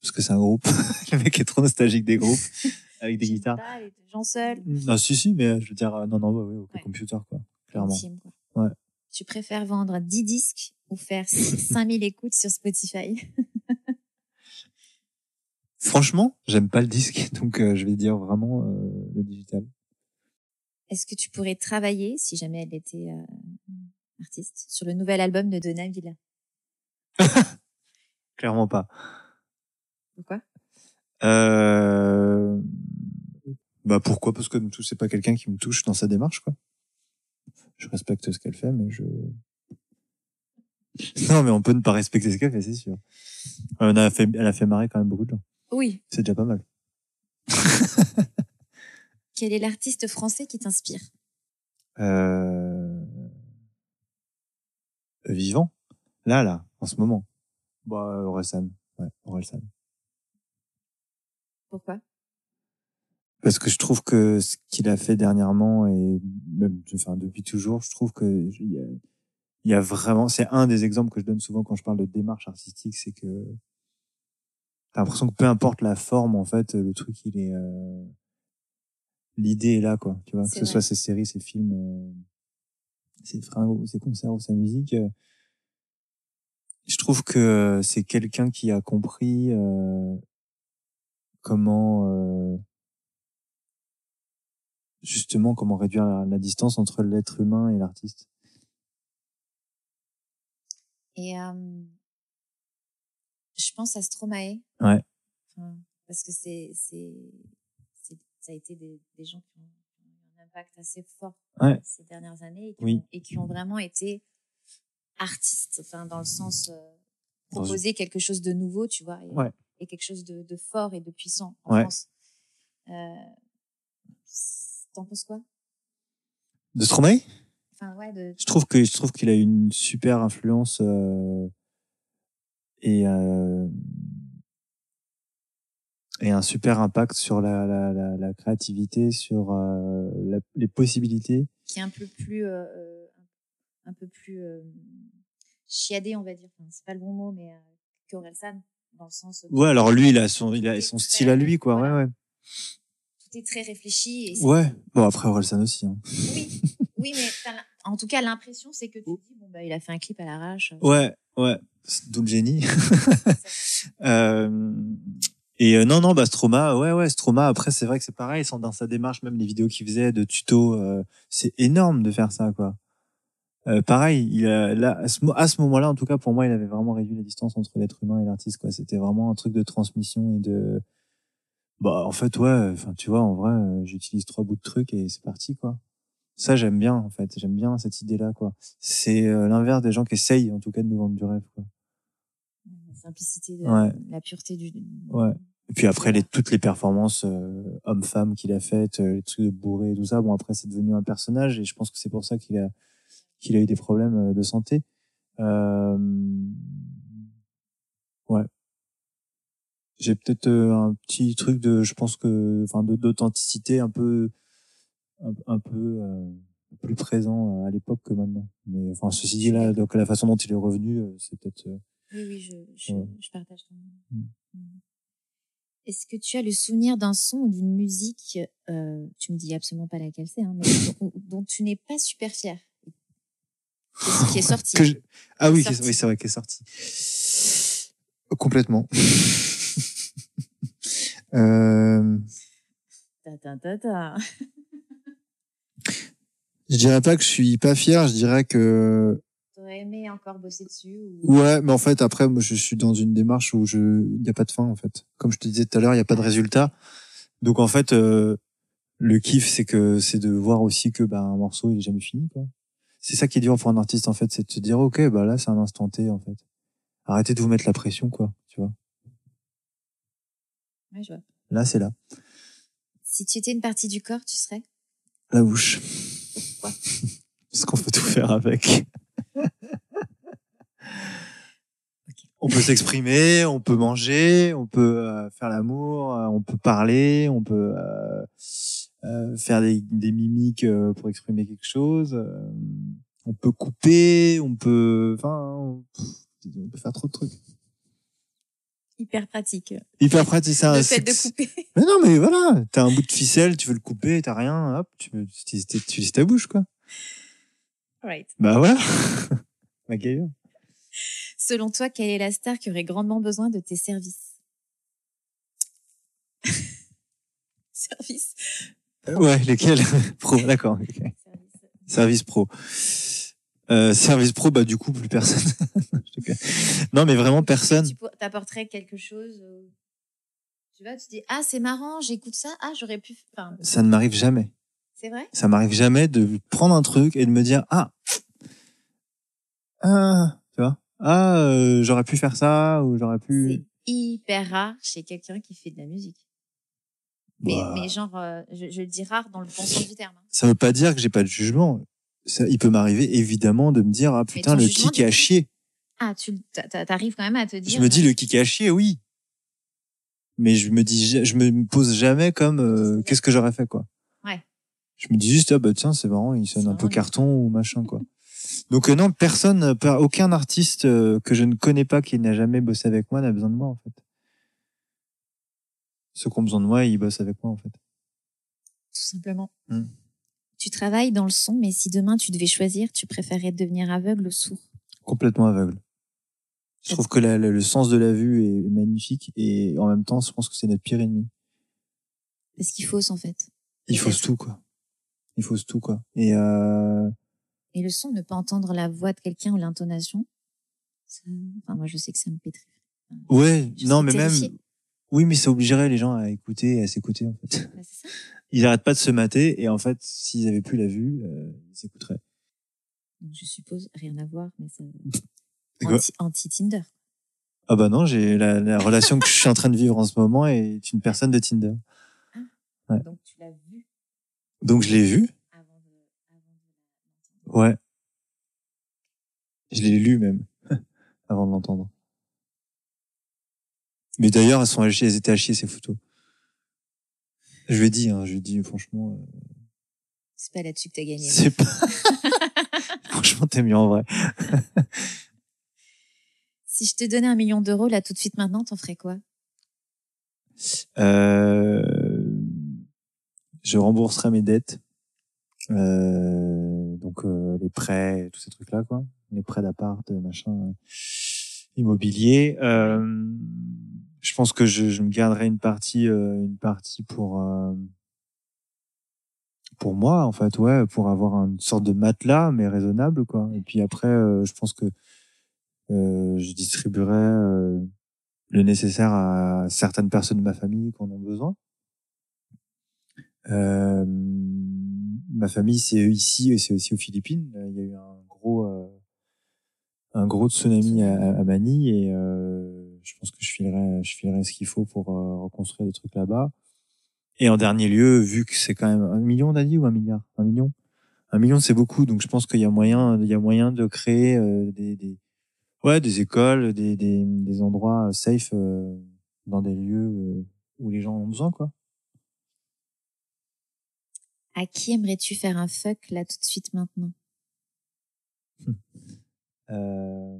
Speaker 1: Parce que c'est un groupe. Le mec est trop nostalgique des groupes avec des guitares.
Speaker 2: pas les gens seuls.
Speaker 1: Non, si, si, mais je veux dire, euh, non, non, ouais, ouais, ok,
Speaker 2: Ouais.
Speaker 1: computer, quoi. Clairement.
Speaker 2: intime, quoi.
Speaker 1: Ouais.
Speaker 2: Tu préfères vendre 10 disques ou faire 5000 écoutes sur Spotify?
Speaker 1: Franchement, j'aime pas le disque, donc euh, je vais dire vraiment euh, le digital.
Speaker 2: Est-ce que tu pourrais travailler, si jamais elle était euh, artiste, sur le nouvel album de Donna Villa
Speaker 1: Clairement pas.
Speaker 2: Pourquoi?
Speaker 1: Euh... Bah pourquoi? Parce que tout c'est pas quelqu'un qui me touche dans sa démarche, quoi. Je respecte ce qu'elle fait, mais je. Non, mais on peut ne pas respecter ce qu'elle fait, c'est sûr. Elle a fait, elle a fait marrer quand même beaucoup de gens.
Speaker 2: Oui.
Speaker 1: C'est déjà pas mal.
Speaker 2: Quel est l'artiste français qui t'inspire?
Speaker 1: Euh... Vivant? Là, là, en ce moment. Bah, Orelsan. Ouais, Orelsan.
Speaker 2: Pourquoi?
Speaker 1: Parce que je trouve que ce qu'il a fait dernièrement et même, enfin, depuis toujours, je trouve que il y a, il y a vraiment, c'est un des exemples que je donne souvent quand je parle de démarche artistique, c'est que t'as l'impression que peu importe la forme, en fait, le truc, il est, euh, l'idée est là, quoi. Tu vois, que ce
Speaker 2: vrai.
Speaker 1: soit ses séries, ses films, euh, ses fringues, ses concerts ou sa musique. euh, je trouve que c'est quelqu'un qui a compris euh, comment euh, justement comment réduire la, la distance entre l'être humain et l'artiste.
Speaker 2: Et euh, je pense à Stromae.
Speaker 1: Ouais.
Speaker 2: Enfin, parce que c'est, c'est, c'est, ça a été des, des gens qui ont, eu un impact assez fort
Speaker 1: Ouais.
Speaker 2: ces dernières années et qui,
Speaker 1: Oui.
Speaker 2: ont, et qui ont vraiment été artistes, enfin dans le sens euh, proposer quelque chose de nouveau, tu vois, et,
Speaker 1: Ouais.
Speaker 2: et quelque chose de, de fort et de puissant en
Speaker 1: Ouais.
Speaker 2: France. Euh, T'en penses quoi?
Speaker 1: De Stromae?
Speaker 2: Enfin ouais, de,
Speaker 1: Je trouve que je trouve qu'il a une super influence euh, et euh, et un super impact sur la la, la, la créativité, sur euh, la- les possibilités.
Speaker 2: qui est un peu plus, euh, un peu plus euh, chiadé, on va dire. Enfin, c'est pas le bon mot, mais euh, qu'Orelsan, dans le sens.
Speaker 1: Ouais, alors lui, il a son il a son style à lui, quoi.
Speaker 2: voilà.
Speaker 1: Ouais, ouais.
Speaker 2: Tout est très réfléchi. Et
Speaker 1: Ouais. Bon après Orelsan aussi. Hein.
Speaker 2: Oui, oui, mais en tout cas, l'impression, c'est que tu dis, bon, bah, il a fait un clip à l'arrache.
Speaker 1: Ouais, ouais. C'est D'où le génie. Euh, et euh, non, non, bah Stroma, ouais, ouais, Stroma. Après, c'est vrai que c'est pareil, sans dans sa démarche, même les vidéos qu'il faisait de tutos, euh, c'est énorme de faire ça, quoi. Euh, pareil, il a, là, à ce, ce moment-là, en tout cas, pour moi, il avait vraiment réduit la distance entre l'être humain et l'artiste, quoi. C'était vraiment un truc de transmission et de, bah, en fait, ouais, enfin, tu vois, en vrai, euh, j'utilise trois bouts de trucs et c'est parti, quoi. Ça, j'aime bien, en fait. J'aime bien cette idée-là, quoi. C'est euh, l'inverse des gens qui essayent, en tout cas, de nous vendre du rêve, quoi.
Speaker 2: La simplicité, de,
Speaker 1: Ouais.
Speaker 2: la pureté du.
Speaker 1: Ouais. Et puis après, les, toutes les performances euh, homme-femme qu'il a faites, euh, les trucs de bourré et tout ça, bon, après, c'est devenu un personnage et je pense que c'est pour ça qu'il a, qu'il a eu des problèmes euh, de santé. Euh, ouais. J'ai peut-être un petit truc de, je pense que, enfin, d'authenticité un peu, un, un peu euh, plus présent à l'époque que maintenant. Mais enfin, ceci dit, là, donc la façon dont il est revenu, euh, c'est peut-être. euh,
Speaker 2: Oui, oui, je, je,
Speaker 1: Ouais.
Speaker 2: je partage ton.
Speaker 1: Mm.
Speaker 2: Mm. Est-ce que tu as le souvenir d'un son ou d'une musique, euh, tu me dis absolument pas laquelle c'est, hein, mais dont, dont tu n'es pas super fier, qui est, qui est sorti?
Speaker 1: que je- Ah oui,
Speaker 2: Sorti?
Speaker 1: oui, c'est vrai qu'elle est sortie. Complètement. euh,
Speaker 2: ta, ta.
Speaker 1: Je dirais pas que je suis pas fier, je dirais que
Speaker 2: T'aurais aimé encore bosser dessus ou...
Speaker 1: ouais, mais en fait après moi je suis dans une démarche où je il y a pas de fin en fait. Comme je te disais tout à l'heure, il y a pas de résultat. Donc en fait euh, le kiff c'est que c'est de voir aussi que bah un morceau il est jamais fini quoi. c'est ça qui est dur pour un artiste en fait, c'est de se dire ok bah là c'est un instant T en fait. Arrêtez de vous mettre la pression quoi, tu vois.
Speaker 2: Ouais, je vois.
Speaker 1: Là c'est là,
Speaker 2: Si tu étais une partie du corps, tu serais?
Speaker 1: La bouche. Parce qu'on peut tout faire avec? On peut s'exprimer, on peut manger, on peut euh, faire l'amour, euh, on peut parler, on peut euh, euh, faire des, des mimiques pour exprimer quelque chose. on peut couper, on peut, enfin, on peut faire trop de trucs.
Speaker 2: Hyper pratique.
Speaker 1: Hyper pratique ça.
Speaker 2: le fait de couper.
Speaker 1: Mais non, mais voilà, t'as un bout de ficelle, tu veux le couper, t'as rien, hop, tu, tu, ta bouche quoi.
Speaker 2: Right.
Speaker 1: Bah voilà. MacGyver.
Speaker 2: Selon toi, quelle est la star qui aurait grandement besoin de tes services? Service.
Speaker 1: Euh, Ouais, lesquels? Pro, d'accord. Service pro. Euh, service pro, bah du coup plus personne. Non, mais vraiment personne.
Speaker 2: Tu t'apporterais quelque chose. euh, Tu vois, tu dis ah c'est marrant, j'écoute ça, ah j'aurais pu. Enfin,
Speaker 1: Ça ne m'arrive jamais.
Speaker 2: c'est vrai?
Speaker 1: Ça m'arrive jamais de prendre un truc et de me dire ah, ah, tu vois, ah, euh, j'aurais pu faire ça ou j'aurais
Speaker 2: C'est
Speaker 1: pu.
Speaker 2: hyper rare chez quelqu'un qui fait de la musique. Mais,
Speaker 1: Bah,
Speaker 2: mais genre, euh, je, je le dis rare dans le bon sens du terme. hein.
Speaker 1: Ça veut pas dire que j'ai pas de jugement. Ça, il peut m'arriver évidemment de me dire ah putain le
Speaker 2: jugement,
Speaker 1: kick à
Speaker 2: coup,
Speaker 1: chier.
Speaker 2: Ah, tu t'arrives quand même à te dire.
Speaker 1: Je me dis
Speaker 2: euh,
Speaker 1: le kick à chier, oui. Mais je me dis, je me pose jamais comme euh, qu'est-ce que j'aurais fait quoi.
Speaker 2: Ouais.
Speaker 1: Je me dis juste ah bah tiens c'est marrant, il sonne un peu carton ou machin quoi. Donc euh, non personne, pas- aucun artiste euh, que je ne connais pas qui n'a jamais bossé avec moi n'a besoin de moi en fait. Ceux qui ont besoin de moi, ils bossent avec moi en fait.
Speaker 2: Tout simplement.
Speaker 1: Hmm.
Speaker 2: Tu travailles dans le son, mais si demain tu devais choisir, tu préférerais devenir aveugle ou sourd?
Speaker 1: Complètement aveugle. Je trouve que la- la- le sens de la vue est magnifique et en même temps je pense que c'est notre pire ennemi.
Speaker 2: Parce qu'il fausse en fait.
Speaker 1: Il fausse tout quoi. Il fausse tout quoi. Et euh,
Speaker 2: Et le son, ne pas entendre la voix de quelqu'un ou l'intonation, ça- enfin moi je sais que ça me pétrit.
Speaker 1: Ouais,
Speaker 2: Je
Speaker 1: non, mais même. Oui, mais ça obligerait les gens à écouter et à s'écouter, en fait.
Speaker 2: Bah, ça.
Speaker 1: Ils arrêtent pas de se mater, et en fait, s'ils avaient plus la vue, euh, ils s'écouteraient.
Speaker 2: Donc je suppose rien à voir, mais ça.
Speaker 1: C'est quoi
Speaker 2: Anti- Anti-Tinder.
Speaker 1: Ah bah non, j'ai la, la relation que je suis en train de vivre en ce moment est une personne de Tinder. Ouais.
Speaker 2: Donc tu l'as vu
Speaker 1: Donc je l'ai vue,
Speaker 2: avant de. Avant de l'entendre.
Speaker 1: ouais. Je l'ai lu même, avant de l'entendre. Mais d'ailleurs, elles sont elles étaient à chier, ces photos. Je lui ai dit, hein, je lui ai dit, franchement, euh,
Speaker 2: C'est pas là-dessus que t'as gagné.
Speaker 1: c'est pas... franchement, t'es mieux en vrai.
Speaker 2: Si je te donnais un million d'euros là tout de suite maintenant, t'en ferais quoi?
Speaker 1: Euh, je rembourserai mes dettes. Euh, donc euh, les prêts, tous ces trucs-là, quoi. Les prêts d'appart, machin, euh, immobilier. Euh, je pense que je, je me garderai une partie, euh, une partie pour euh, pour moi, en fait, ouais, pour avoir une sorte de matelas, mais raisonnable, quoi. Et puis après, euh, je pense que euh, je distribuerai euh, le nécessaire à certaines personnes de ma famille qui en ont besoin. Euh, ma famille, c'est ici et c'est aussi aux Philippines. Il y a eu un gros, un gros tsunami à, à Manille et euh, je pense que je filerai, je filerai ce qu'il faut pour euh, reconstruire des trucs là-bas. Et en dernier lieu, vu que c'est quand même un million, on a dit, ou un milliard, un million, un million, c'est beaucoup. Donc je pense qu'il y a moyen, il y a moyen de créer euh, des, des, ouais, des écoles, des, des, des endroits safe euh, dans des lieux où les gens ont besoin, quoi.
Speaker 2: À qui aimerais-tu faire un fuck là tout de suite maintenant?
Speaker 1: Euh...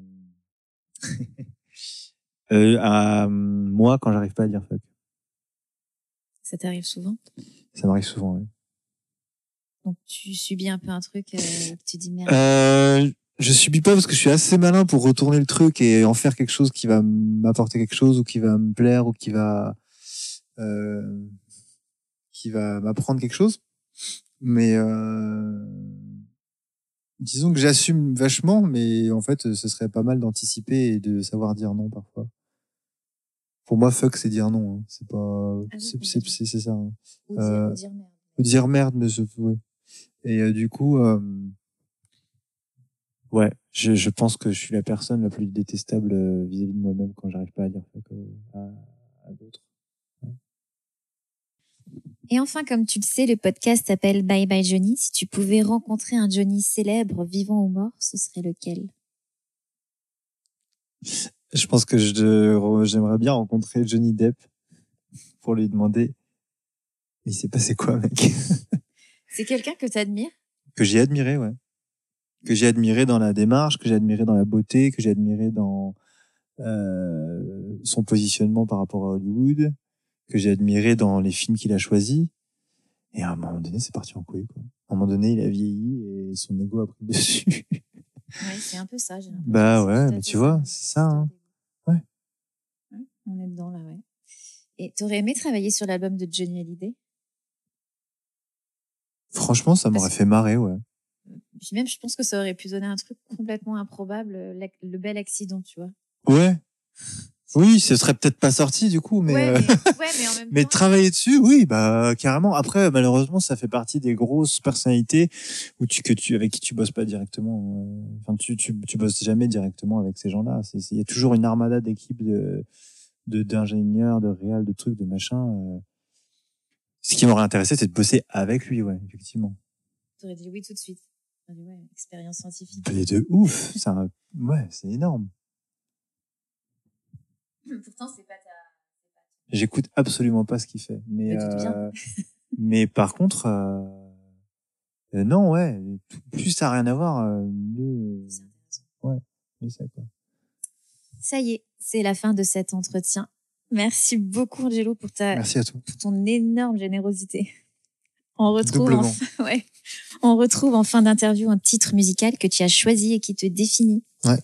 Speaker 1: euh, à moi, quand j'arrive pas à dire fuck,
Speaker 2: Ça t'arrive souvent?
Speaker 1: Ça m'arrive souvent. Ouais.
Speaker 2: Donc tu subis un peu un truc, euh, que tu dis merde.
Speaker 1: Euh, je subis pas parce que je suis assez malin pour retourner le truc et en faire quelque chose qui va m'apporter quelque chose ou qui va me plaire ou qui va euh, qui va m'apprendre quelque chose. Mais euh, disons que j'assume vachement, mais en fait, ce serait pas mal d'anticiper et de savoir dire non parfois. Pour moi, fuck, c'est dire non. hein. C'est pas,
Speaker 2: Ah
Speaker 1: c'est c'est- c'est- c'est ça. hein.
Speaker 2: ou, dire,
Speaker 1: euh,
Speaker 2: ou dire merde.
Speaker 1: Faut dire merde, mais je, ouais. Et euh, du coup, euh, Ouais, je, je pense que je suis la personne la plus détestable euh, vis-à-vis de moi-même quand j'arrive pas à dire ça à, à d'autres.
Speaker 2: Et enfin, comme tu le sais, le podcast s'appelle Bye Bye Johnny. Si tu pouvais rencontrer un Johnny célèbre, vivant ou mort, ce serait lequel?
Speaker 1: Je pense que je, j'aimerais bien rencontrer Johnny Depp pour lui demander il s'est passé quoi, mec?
Speaker 2: C'est quelqu'un que tu admires
Speaker 1: Que j'ai admiré, ouais. Que j'ai admiré dans la démarche, que j'ai admiré dans la beauté, que j'ai admiré dans euh, son positionnement par rapport à Hollywood, que j'ai admiré dans les films qu'il a choisis. Et à un moment donné, c'est parti en couille, quoi. À un moment donné, il a vieilli et son ego a pris le dessus.
Speaker 2: ouais, c'est un peu ça, j'ai
Speaker 1: Bah ouais, mais tu vois, c'est ça, hein.
Speaker 2: On est dedans, là, ouais. Et t'aurais aimé travailler sur l'album de Johnny Hallyday?
Speaker 1: Franchement, ça m'aurait fait marrer, ouais.
Speaker 2: Puis même, je pense que ça aurait pu donner un truc complètement improbable, le bel accident, tu vois.
Speaker 1: Ouais. Oui, ce serait peut-être pas sorti du coup, mais
Speaker 2: ouais,
Speaker 1: euh,
Speaker 2: mais, ouais, mais, en même
Speaker 1: mais travailler dessus, oui, bah carrément. Après, malheureusement, ça fait partie des grosses personnalités où tu que tu avec qui tu bosses pas directement. euh, Enfin, tu tu tu bosses jamais directement avec ces gens-là. Il y a toujours une armada d'équipes de de d'ingénieurs, de réal, de trucs, de machin. euh. Ce qui m'aurait intéressé, c'est de bosser avec lui, ouais, effectivement.
Speaker 2: T'aurais dit oui tout de suite. Ouais, expérience scientifique.
Speaker 1: Et de ouf, c'est un... ouais, c'est énorme.
Speaker 2: Pourtant, c'est pas ta.
Speaker 1: J'écoute absolument pas ce qu'il fait, mais
Speaker 2: Mais
Speaker 1: euh, mais par contre, euh, euh, non, ouais, plus ça a rien à voir, euh, mieux,
Speaker 2: C'est intéressant.
Speaker 1: ouais, mieux ça quoi.
Speaker 2: Ça y est, c'est la fin de cet entretien. Merci beaucoup, Angelo, pour ta,
Speaker 1: Merci à toi.
Speaker 2: pour ton énorme générosité. On retrouve, en,
Speaker 1: Doublement.
Speaker 2: ouais, on retrouve en fin d'interview un titre musical que tu as choisi et qui te définit.
Speaker 1: Ouais.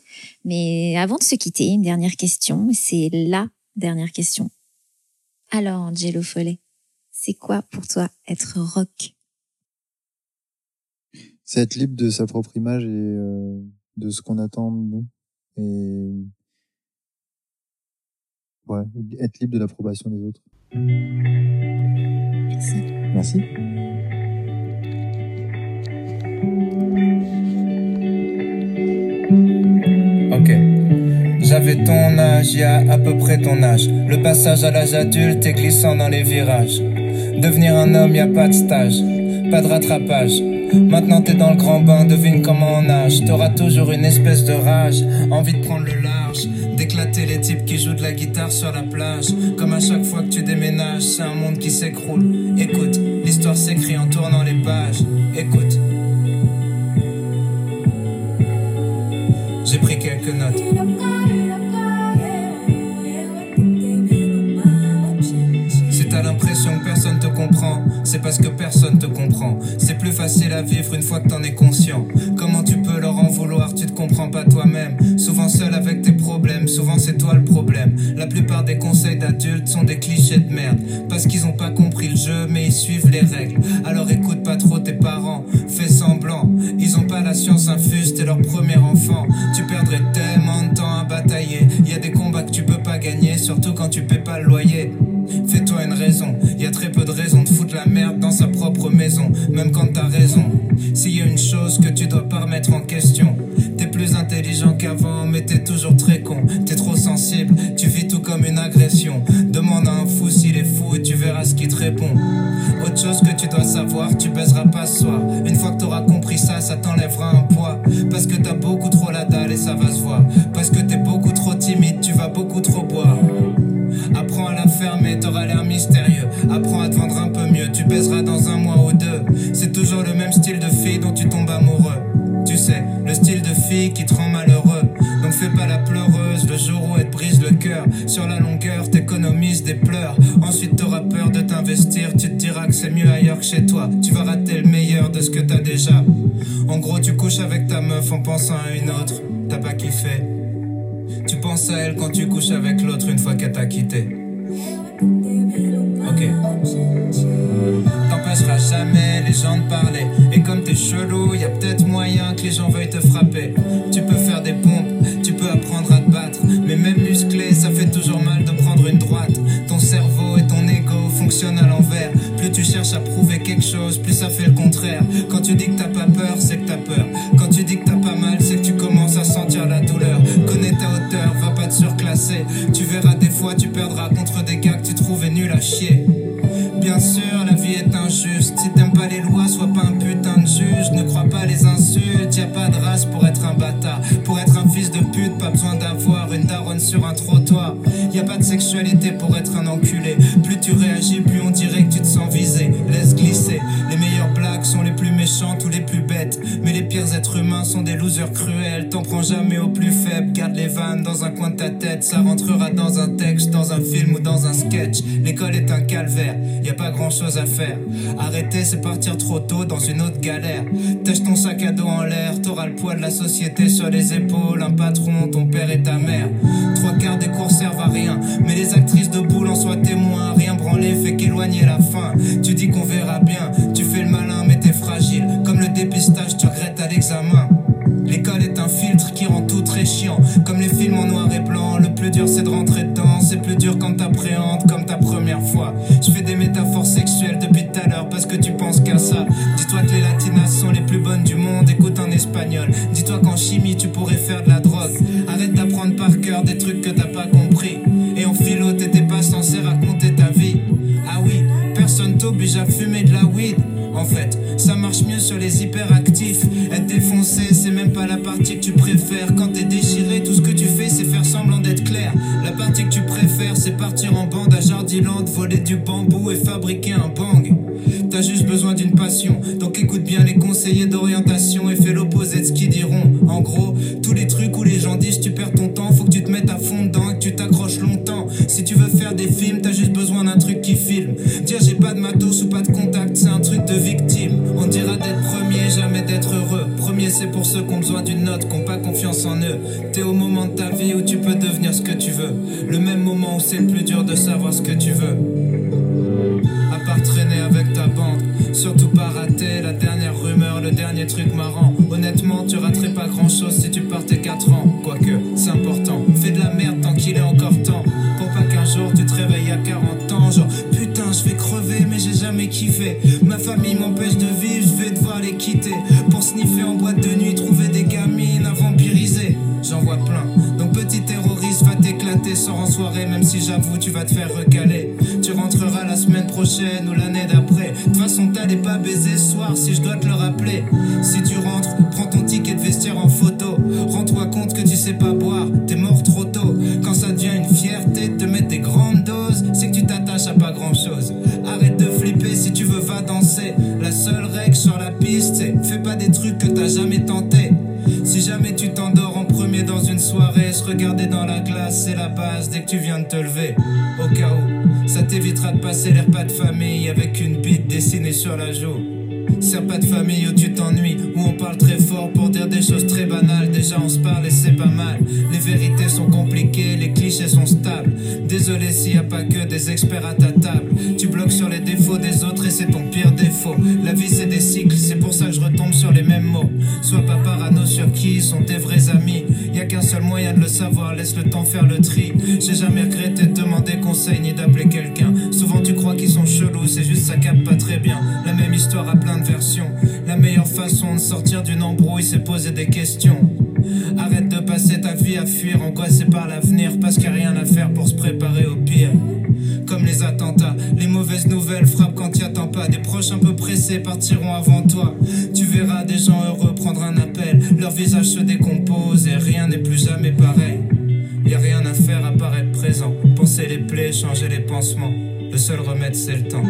Speaker 2: Mais avant de se quitter, une dernière question. C'est la dernière question. Alors, Angelo Follet, c'est quoi pour toi être rock?
Speaker 1: C'est être libre de sa propre image et euh, de ce qu'on attend de nous et ouais, être libre de l'approbation des autres.
Speaker 2: Merci.
Speaker 1: Merci.
Speaker 3: Ok. J'avais ton âge, il y a à peu près ton âge. Le passage à l'âge adulte est glissant dans les virages. Devenir un homme, y a pas de stage, pas de rattrapage. Maintenant t'es dans le grand bain, devine comment on nage. T'auras toujours une espèce de rage, envie de prendre le large, d'éclater les types qui jouent de la guitare sur la plage. Comme à chaque fois que tu déménages, c'est un monde qui s'écroule. Écoute, l'histoire s'écrit en tournant les pages. Écoute. J'ai pris quelques notes. Si t'as l'impression que personne te comprend, c'est parce que personne te comprend. C'est plus facile à vivre une fois que t'en es conscient. Comment tu peux leur en vouloir, tu te comprends pas toi-même. Souvent c'est toi le problème. La plupart des conseils d'adultes sont des clichés de merde. Parce qu'ils ont pas compris le jeu, mais ils suivent les règles. Insultes. Y a pas de race pour être un bâtard. Pour être un fils de pute, pas besoin d'avoir une daronne sur un trottoir. Y a pas de sexualité pour être un enculé. Plus tu réagis, plus on dirait que tu te sens visé. Laisse glisser. Les meilleures blagues sont les plus méchantes ou les plus bêtes. Mais les pires êtres humains sont des losers cruels. Jamais au plus faible. Garde les vannes dans un coin de ta tête. Ça rentrera dans un texte, dans un film ou dans un sketch. L'école est un calvaire. Y a pas grand chose à faire. Arrêter, c'est partir trop tôt dans une autre galère. Tâche ton sac à dos en l'air, t'auras le poids de la société sur les épaules. Un patron, ton père et ta mère. Trois quarts des cours servent à rien. Mais les actrices de boule en soient témoins. Rien branler fait qu'éloigner la fin. Tu dis qu'on verra bien. Tu fais le malin, mais t'es fragile. Comme le dépistage, tu regrettes à l'examen. C'est de rentrer dedans. C'est plus dur quand t'appréhendes comme ta première fois. Je fais des métaphores sexuelles depuis tout à l'heure parce que tu penses qu'à ça. Dis-toi que les latinas sont les plus bonnes du monde, écoute en espagnol. Dis-toi qu'en chimie tu pourrais faire de la Du bambou et fabriquer un bang. T'as juste besoin d'une passion, donc écoute bien les conseillers d'orientation et fais l'opposé de ce qu'ils diront. En gros, tous les trucs où les gens disent tu perds ton temps, faut que tu te mettes à fond dedans et que tu t'accroches longtemps. Si tu veux faire des films, t'as juste besoin d'un truc qui filme. Dire j'ai pas de matos ou pas de contact, c'est un truc de victime. On dira d'être premier, jamais d'être heureux. Premier, c'est pour ceux qui ont besoin d'une note, qui ont pas confiance en eux. T'es au moment de ta vie où tu peux devenir ce que tu veux. Le même moment où c'est le plus dur de savoir ce que tu veux. Sors en soirée, même si j'avoue, tu vas te faire recaler. Tu rentreras la semaine prochaine ou l'année d'après. De toute façon, t'allais pas baiser soir si je dois te le rappeler. Si tu rentres, prends ton ticket de vestiaire en photo. Rends-toi compte que tu sais pas se regarder dans la glace, c'est la base dès que tu viens de te lever. Au cas où, ça t'évitera de passer les repas de famille avec une bite dessinée sur la joue. C'est pas de famille où tu t'ennuies, où on parle très fort pour dire des choses très banales. Déjà on se parle et c'est pas mal. Les vérités sont compliquées, les clichés sont stables. Désolé s'il y a pas que des experts à ta table. Tu bloques sur les défauts des autres et c'est ton pire défaut. La vie c'est des cycles, c'est pour ça que je retombe sur les mêmes mots. Sois pas parano sur qui sont tes vrais savoir, laisse le temps faire le tri. J'ai jamais regretté de demander conseil ni d'appeler quelqu'un. Souvent tu crois qu'ils sont chelous, c'est juste ça capte pas très bien. La même histoire à plein de versions. La meilleure façon de sortir d'une embrouille, c'est poser des questions. Arrête de passer ta vie à fuir, angoissé par l'avenir, parce qu'il n'y a rien à faire pour se préparer au pire. Comme les attentats, les mauvaises nouvelles frappent quand t'y attends pas. Des proches un peu pressés partiront avant toi. Tu verras des gens heureux prendre un appel, leur visage se décompose et rien n'est plus jamais changer les pansements. Le seul remède c'est le temps.